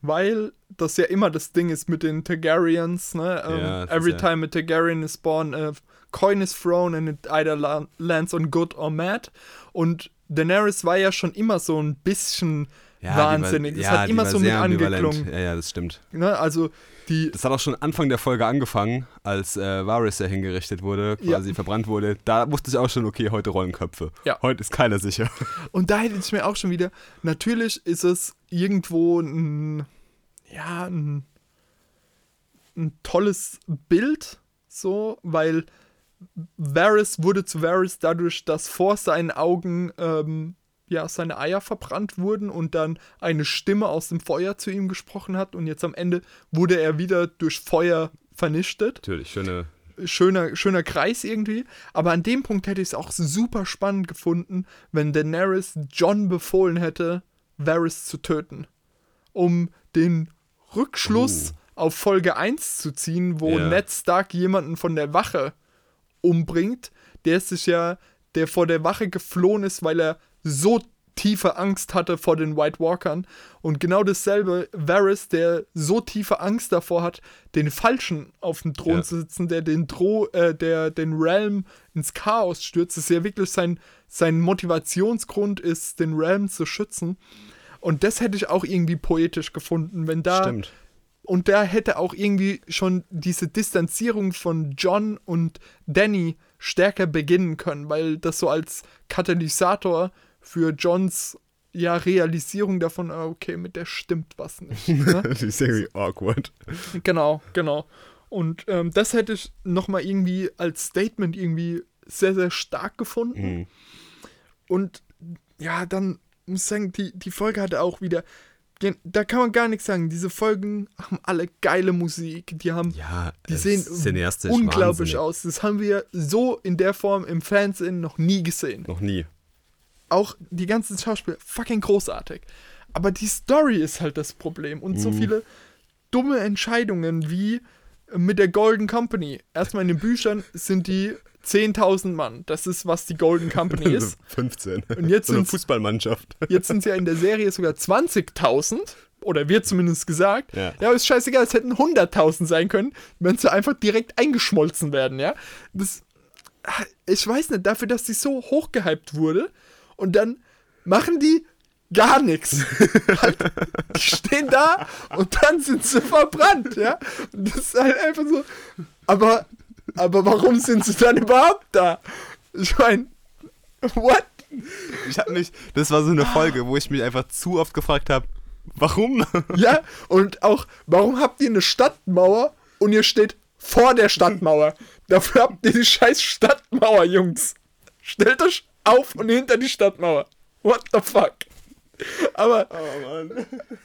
Weil das ja immer das Ding ist mit den Targaryens, ne? Ähm, Ja, das ist every ja- time a Targaryen is born, a coin is thrown and it either la- lands on good or mad. Und Daenerys war ja schon immer so ein bisschen wahnsinnig. Die Es war, ja, hat immer so mit angeklungen. Ja, ja, das stimmt. Ne? Also die, Das hat auch schon Anfang der Folge angefangen, als äh, Varys ja hingerichtet wurde, quasi Ja. verbrannt wurde. Da wusste ich auch schon, okay, heute rollen Köpfe. Ja. Heute ist keiner sicher. Und da hätte ich mir auch schon wieder, natürlich ist es irgendwo ein, ja, ein, ein tolles Bild, so, weil Varys wurde zu Varys dadurch, dass vor seinen Augen, ähm, ja, seine Eier verbrannt wurden und dann eine Stimme aus dem Feuer zu ihm gesprochen hat und jetzt am Ende wurde er wieder durch Feuer vernichtet Natürlich, schöne. schöner, schöner Kreis irgendwie. Aber an dem Punkt hätte ich es auch super spannend gefunden, wenn Daenerys John befohlen hätte, Varys zu töten. Um den Rückschluss auf Folge 1 zu ziehen, wo Ja. Ned Stark jemanden von der Wache umbringt, der sich ja, der vor der Wache geflohen ist, weil er so tiefe Angst hatte vor den White Walkern. Und genau dasselbe, Varys, der so tiefe Angst davor hat, den Falschen auf dem Thron Ja. zu sitzen, der den Dro äh, der den Realm ins Chaos stürzt, ist ja wirklich sein, sein Motivationsgrund ist, den Realm zu schützen. Und das hätte ich auch irgendwie poetisch gefunden, wenn da Stimmt. und da hätte auch irgendwie schon diese Distanzierung von John und Danny stärker beginnen können, weil das so als Katalysator für Johns ja, Realisierung davon, ah, okay, mit der stimmt was nicht. Ne? die ist irgendwie awkward. genau, genau. Und ähm, das hätte ich nochmal irgendwie als Statement irgendwie sehr, sehr stark gefunden. Mhm. Und ja, dann muss ich sagen, die, die Folge hatte auch wieder. Da kann man gar nichts sagen. Diese Folgen haben alle geile Musik. Die haben Ja, die sehen unglaublich wahnsinnig. aus. Das haben wir so in der Form im Fernsehen noch nie gesehen. Noch nie. Auch die ganzen Schauspieler, fucking großartig. Aber die Story ist halt das Problem. Und Mhm. so viele dumme Entscheidungen wie mit der Golden Company. Erstmal in den Büchern sind die 10.000 Mann. Das ist, was die Golden Company ist. 15. Und jetzt so eine sind's- Fußballmannschaft. Jetzt sind es ja in der Serie sogar 20.000. Oder wird zumindest gesagt. Ja. aber ist scheißegal, es hätten 100.000 sein können, wenn sie einfach direkt eingeschmolzen werden, ja. Das, ich weiß nicht, dafür, dass die so hochgehypt wurde und dann machen die gar nichts. Halt, die stehen da und dann sind sie verbrannt, ja. Und das ist halt einfach so. Aber, aber warum sind sie dann überhaupt da? Ich meine, what? Ich hab mich, das war so eine Folge, wo ich mich einfach zu oft gefragt habe, warum? Ja, und auch, warum habt ihr eine Stadtmauer und ihr steht vor der Stadtmauer? Dafür habt ihr die scheiß Stadtmauer, Jungs. Stellt euch auf und hinter die Stadtmauer. What the fuck? Aber Oh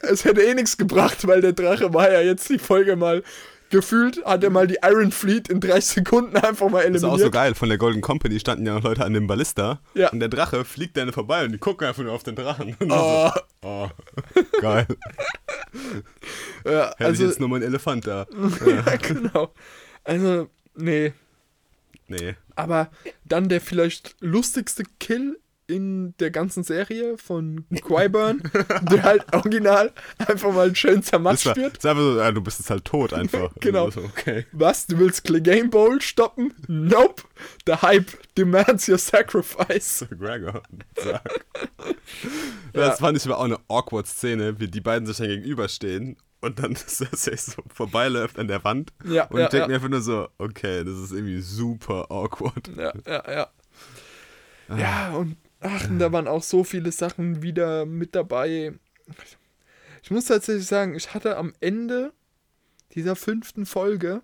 es hätte eh nichts gebracht, weil der Drache war ja jetzt die Folge mal gefühlt, hat er mal die Iron Fleet in 30 Sekunden einfach mal Das ist auch so eliminiert. geil. Von der Golden Company standen ja noch Leute an dem Ballista. Ja. Und der Drache fliegt dann vorbei und die gucken einfach nur auf den Drachen. Oh, so, oh, geil. ja, Hätte ich also, jetzt nur mein Elefant da. ja, genau. Also, nee. Nee. Aber dann der vielleicht lustigste Kill in der ganzen Serie von Qui-Burn, der halt original einfach mal schön zermatscht war, wird. so, ja, du bist jetzt halt tot einfach. Genau. Und so, okay. Was? Du willst Clegane Bowl stoppen? Nope. The Hype demands your sacrifice. Gregor. Zack. Das fand ich aber auch eine awkward Szene, wie die beiden sich dann gegenüberstehen und dann Cersei so vorbeiläuft an der Wand. Ja, Und ja, ich denke ja. mir einfach nur so, okay, das ist irgendwie super awkward. Ja, ja, ja. Ah. Ja, und ach, und da waren auch so viele Sachen wieder mit dabei. Ich muss tatsächlich sagen, ich hatte am Ende dieser fünften Folge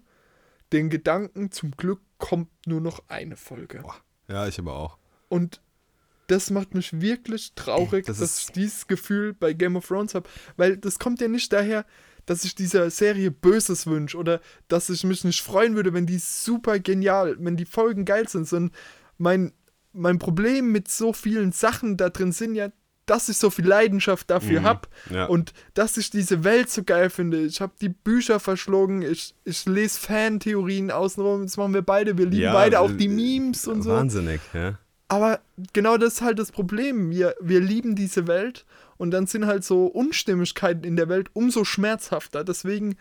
den Gedanken, zum Glück kommt nur noch eine Folge. Ja, ich aber auch. Und das macht mich wirklich traurig, Das dass ich dieses Gefühl bei Game of Thrones habe. Weil das kommt ja nicht daher, dass ich dieser Serie Böses wünsche oder dass ich mich nicht freuen würde, wenn die super genial, wenn die Folgen geil sind, sondern mein, mein Problem mit so vielen Sachen da drin sind ja, dass ich so viel Leidenschaft dafür Mhm, habe ja. und dass ich diese Welt so geil finde. Ich habe die Bücher verschlungen, ich, ich lese Fantheorien außenrum, das machen wir beide, wir lieben Ja, beide auch die Memes und so. Wahnsinnig, ja. Aber genau das ist halt das Problem. Wir, wir lieben diese Welt und dann sind halt so Unstimmigkeiten in der Welt umso schmerzhafter. Deswegen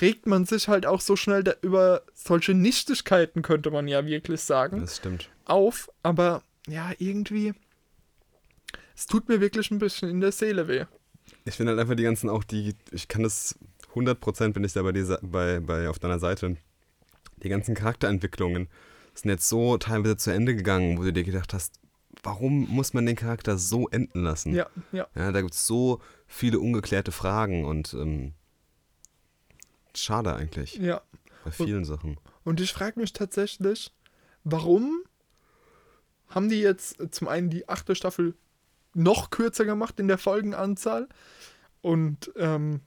regt man sich halt auch so schnell da über solche Nichtigkeiten, könnte man ja wirklich sagen, Das stimmt. auf. Aber ja, irgendwie, es tut mir wirklich ein bisschen in der Seele weh. Ich finde halt einfach die ganzen auch die, ich kann das 100% bin ich da bei, dieser, bei, bei auf deiner Seite. Die ganzen Charakterentwicklungen sind jetzt so teilweise zu Ende gegangen, wo du dir gedacht hast, warum muss man den Charakter so enden lassen? Ja, ja. Ja, da gibt es so viele ungeklärte Fragen und ähm, schade eigentlich Ja. bei vielen Sachen. Und ich frage mich tatsächlich, warum haben die jetzt zum einen die achte Staffel noch kürzer gemacht in der Folgenanzahl? Und ähm,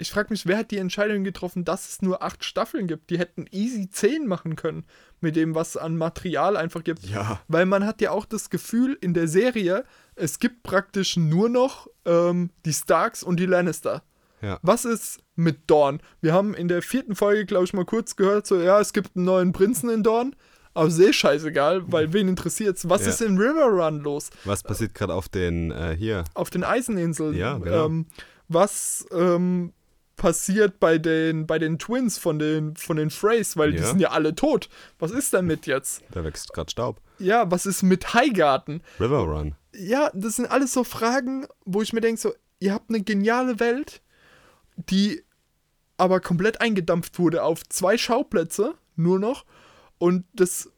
ich frage mich, wer hat die Entscheidung getroffen, dass es nur acht Staffeln gibt? Die hätten easy zehn machen können mit dem, was es an Material einfach gibt. Ja. Weil man hat ja auch das Gefühl in der Serie, es gibt praktisch nur noch ähm, die Starks und die Lannister. Ja. Was ist mit Dorn? Wir haben in der vierten Folge, glaube ich, mal kurz gehört, so, ja, es gibt einen neuen Prinzen in Dorn. Aber sehr scheißegal, weil wen interessiert's? Was Ja. ist in River Run los? Was passiert gerade auf den, äh, hier? Auf den Eiseninseln? Ja, genau. Ähm, was ähm, passiert bei den, bei den Twins von den, von den Freys? Weil die Ja. sind ja alle tot. Was ist damit jetzt? Da wächst gerade Staub. Ja, was ist mit Highgarten? River Run. ja, das sind alles so Fragen, wo ich mir denke, so, ihr habt eine geniale Welt, die aber komplett eingedampft wurde auf zwei Schauplätze, nur noch. Und das,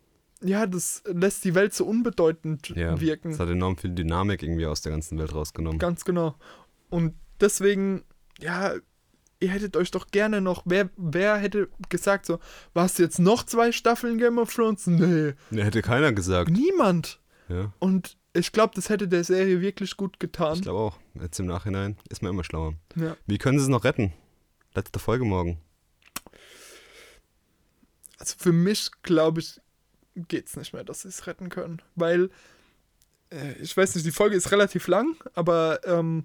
ja, das lässt die Welt so unbedeutend Ja. wirken. Es hat enorm viel Dynamik irgendwie aus der ganzen Welt rausgenommen. Ganz genau. Und deswegen, ja, ihr hättet euch doch gerne noch, wer, wer hätte gesagt so, was jetzt noch zwei Staffeln Game of Thrones? Nee, Ne, hätte keiner gesagt. niemand. Ja. Und ich glaube, das hätte der Serie wirklich gut getan. Ich glaube auch. Jetzt im Nachhinein ist man immer schlauer. Ja. Wie können sie es noch retten? Letzte Folge morgen. Also für mich, glaube ich, geht's nicht mehr, dass sie es retten können. Weil, äh, ich weiß nicht, die Folge ist relativ lang, aber ähm,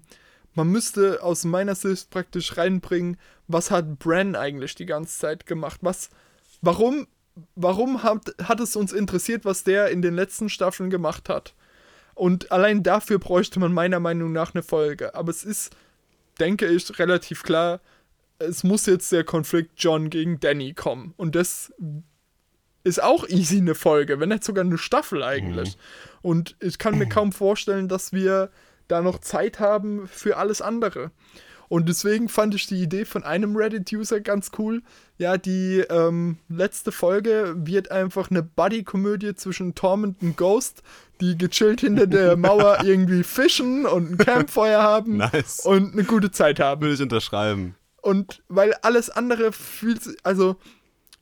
man müsste aus meiner Sicht praktisch reinbringen, was hat Bran eigentlich die ganze Zeit gemacht? Was, warum, warum hat, hat es uns interessiert, was der in den letzten Staffeln gemacht hat? Und allein dafür bräuchte man meiner Meinung nach eine Folge. Aber es ist, denke ich, relativ klar, es muss jetzt der Konflikt John gegen Danny kommen. Und das ist auch easy eine Folge, wenn nicht sogar eine Staffel eigentlich. Mhm. Und ich kann mir kaum vorstellen, dass wir da noch Zeit haben für alles andere. Und deswegen fand ich die Idee von einem Reddit-User ganz cool. Ja, die ähm, letzte Folge wird einfach eine Buddy-Komödie zwischen Torment und Ghost, die gechillt hinter der Mauer irgendwie fischen und ein Campfeuer haben nice. und eine gute Zeit haben. Will ich unterschreiben. Und weil alles andere fühlt sich, also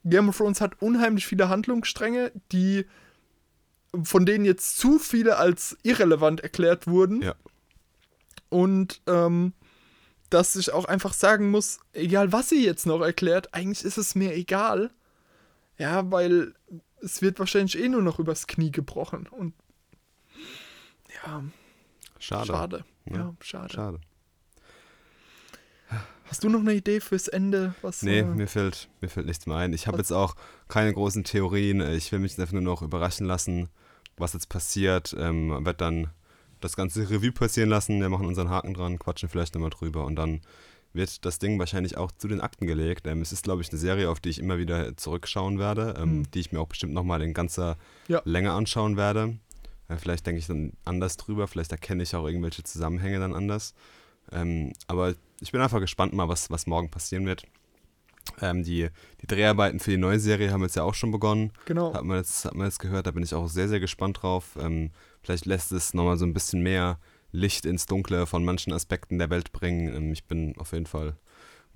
Game of Thrones hat unheimlich viele Handlungsstränge, die von denen jetzt zu viele als irrelevant erklärt wurden. Ja. Und ähm, dass ich auch einfach sagen muss, egal was sie jetzt noch erklärt, eigentlich ist es mir egal. Ja, weil es wird wahrscheinlich eh nur noch übers Knie gebrochen. Und ja. Schade. Schade. Ja, ja schade. Schade. Hast du noch eine Idee fürs Ende? Was, nee, äh mir, fällt, mir fällt nichts mehr ein. Ich habe jetzt auch keine großen Theorien. Ich will mich einfach nur noch überraschen lassen, was jetzt passiert. Ähm, wird dann das ganze Revue passieren lassen, wir machen unseren Haken dran, quatschen vielleicht nochmal drüber und dann wird das Ding wahrscheinlich auch zu den Akten gelegt. Ähm, es ist, glaube ich, eine Serie, auf die ich immer wieder zurückschauen werde, ähm, mhm. die ich mir auch bestimmt nochmal in ganzer ja. Länge anschauen werde. Äh, vielleicht denke ich dann anders drüber, vielleicht erkenne ich auch irgendwelche Zusammenhänge dann anders. Ähm, aber ich bin einfach gespannt mal, was, was morgen passieren wird. Ähm, die, die Dreharbeiten für die neue Serie haben jetzt ja auch schon begonnen. Genau. Hat man jetzt, hat man jetzt gehört, da bin ich auch sehr, sehr gespannt drauf. Ähm, vielleicht lässt es nochmal so ein bisschen mehr Licht ins Dunkle von manchen Aspekten der Welt bringen. Ähm, ich bin auf jeden Fall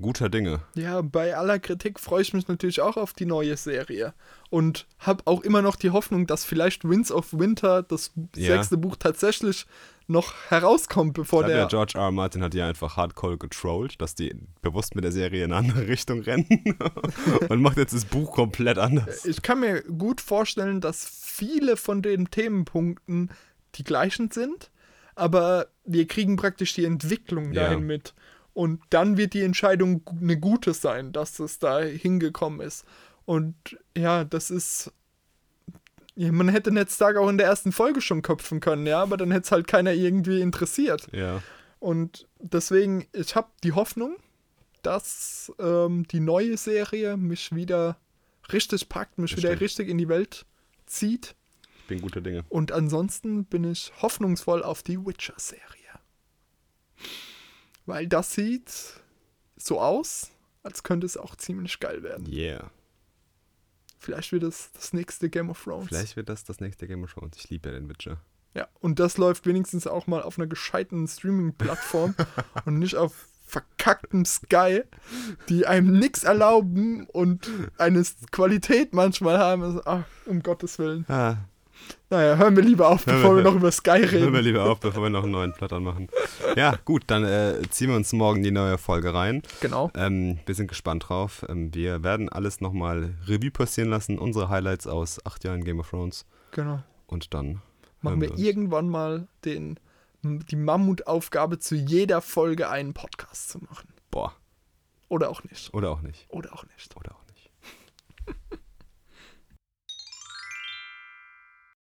guter Dinge. Ja, bei aller Kritik freue ich mich natürlich auch auf die neue Serie. Und habe auch immer noch die Hoffnung, dass vielleicht Winds of Winter, das ja. sechste Buch, tatsächlich noch herauskommt, bevor der. Ja, George R. R. Martin hat ja einfach hardcore getrollt, dass die bewusst mit der Serie in eine andere Richtung rennen und macht jetzt das Buch komplett anders. Ich kann mir gut vorstellen, dass viele von den Themenpunkten die gleichen sind, aber wir kriegen praktisch die Entwicklung dahin ja. mit. Und dann wird die Entscheidung eine gute sein, dass es da hingekommen ist. Und ja, das ist ja, man hätte Netztag auch in der ersten Folge schon köpfen können, ja, aber dann hätte es halt keiner irgendwie interessiert. Ja. Und deswegen, ich habe die Hoffnung, dass ähm, die neue Serie mich wieder richtig packt, mich Bestimmt. wieder richtig in die Welt zieht. Ich bin guter Dinge. Und ansonsten bin ich hoffnungsvoll auf die Witcher-Serie. Weil das sieht so aus, als könnte es auch ziemlich geil werden. Yeah. Vielleicht wird das das nächste Game of Thrones. Vielleicht wird das das nächste Game of Thrones. Ich liebe ja den Witcher. Ja, und das läuft wenigstens auch mal auf einer gescheiten Streaming-Plattform und nicht auf verkacktem Sky, die einem nichts erlauben und eine Qualität manchmal haben. Also, ach, um Gottes Willen. Ah, naja, hören wir lieber auf, bevor wir, wir, noch über Sky reden. Hören wir lieber auf, bevor wir noch einen neuen Plattern machen. Ja, gut, dann äh, ziehen wir uns morgen die neue Folge rein. Genau. Ähm, wir sind gespannt drauf. Ähm, wir werden alles nochmal Revue passieren lassen, unsere Highlights aus acht Jahren Game of Thrones. Genau. Und dann machen wir, wir irgendwann mal den, die Mammutaufgabe, zu jeder Folge einen Podcast zu machen. Boah. Oder auch nicht. Oder auch nicht. Oder auch nicht. Oder auch nicht.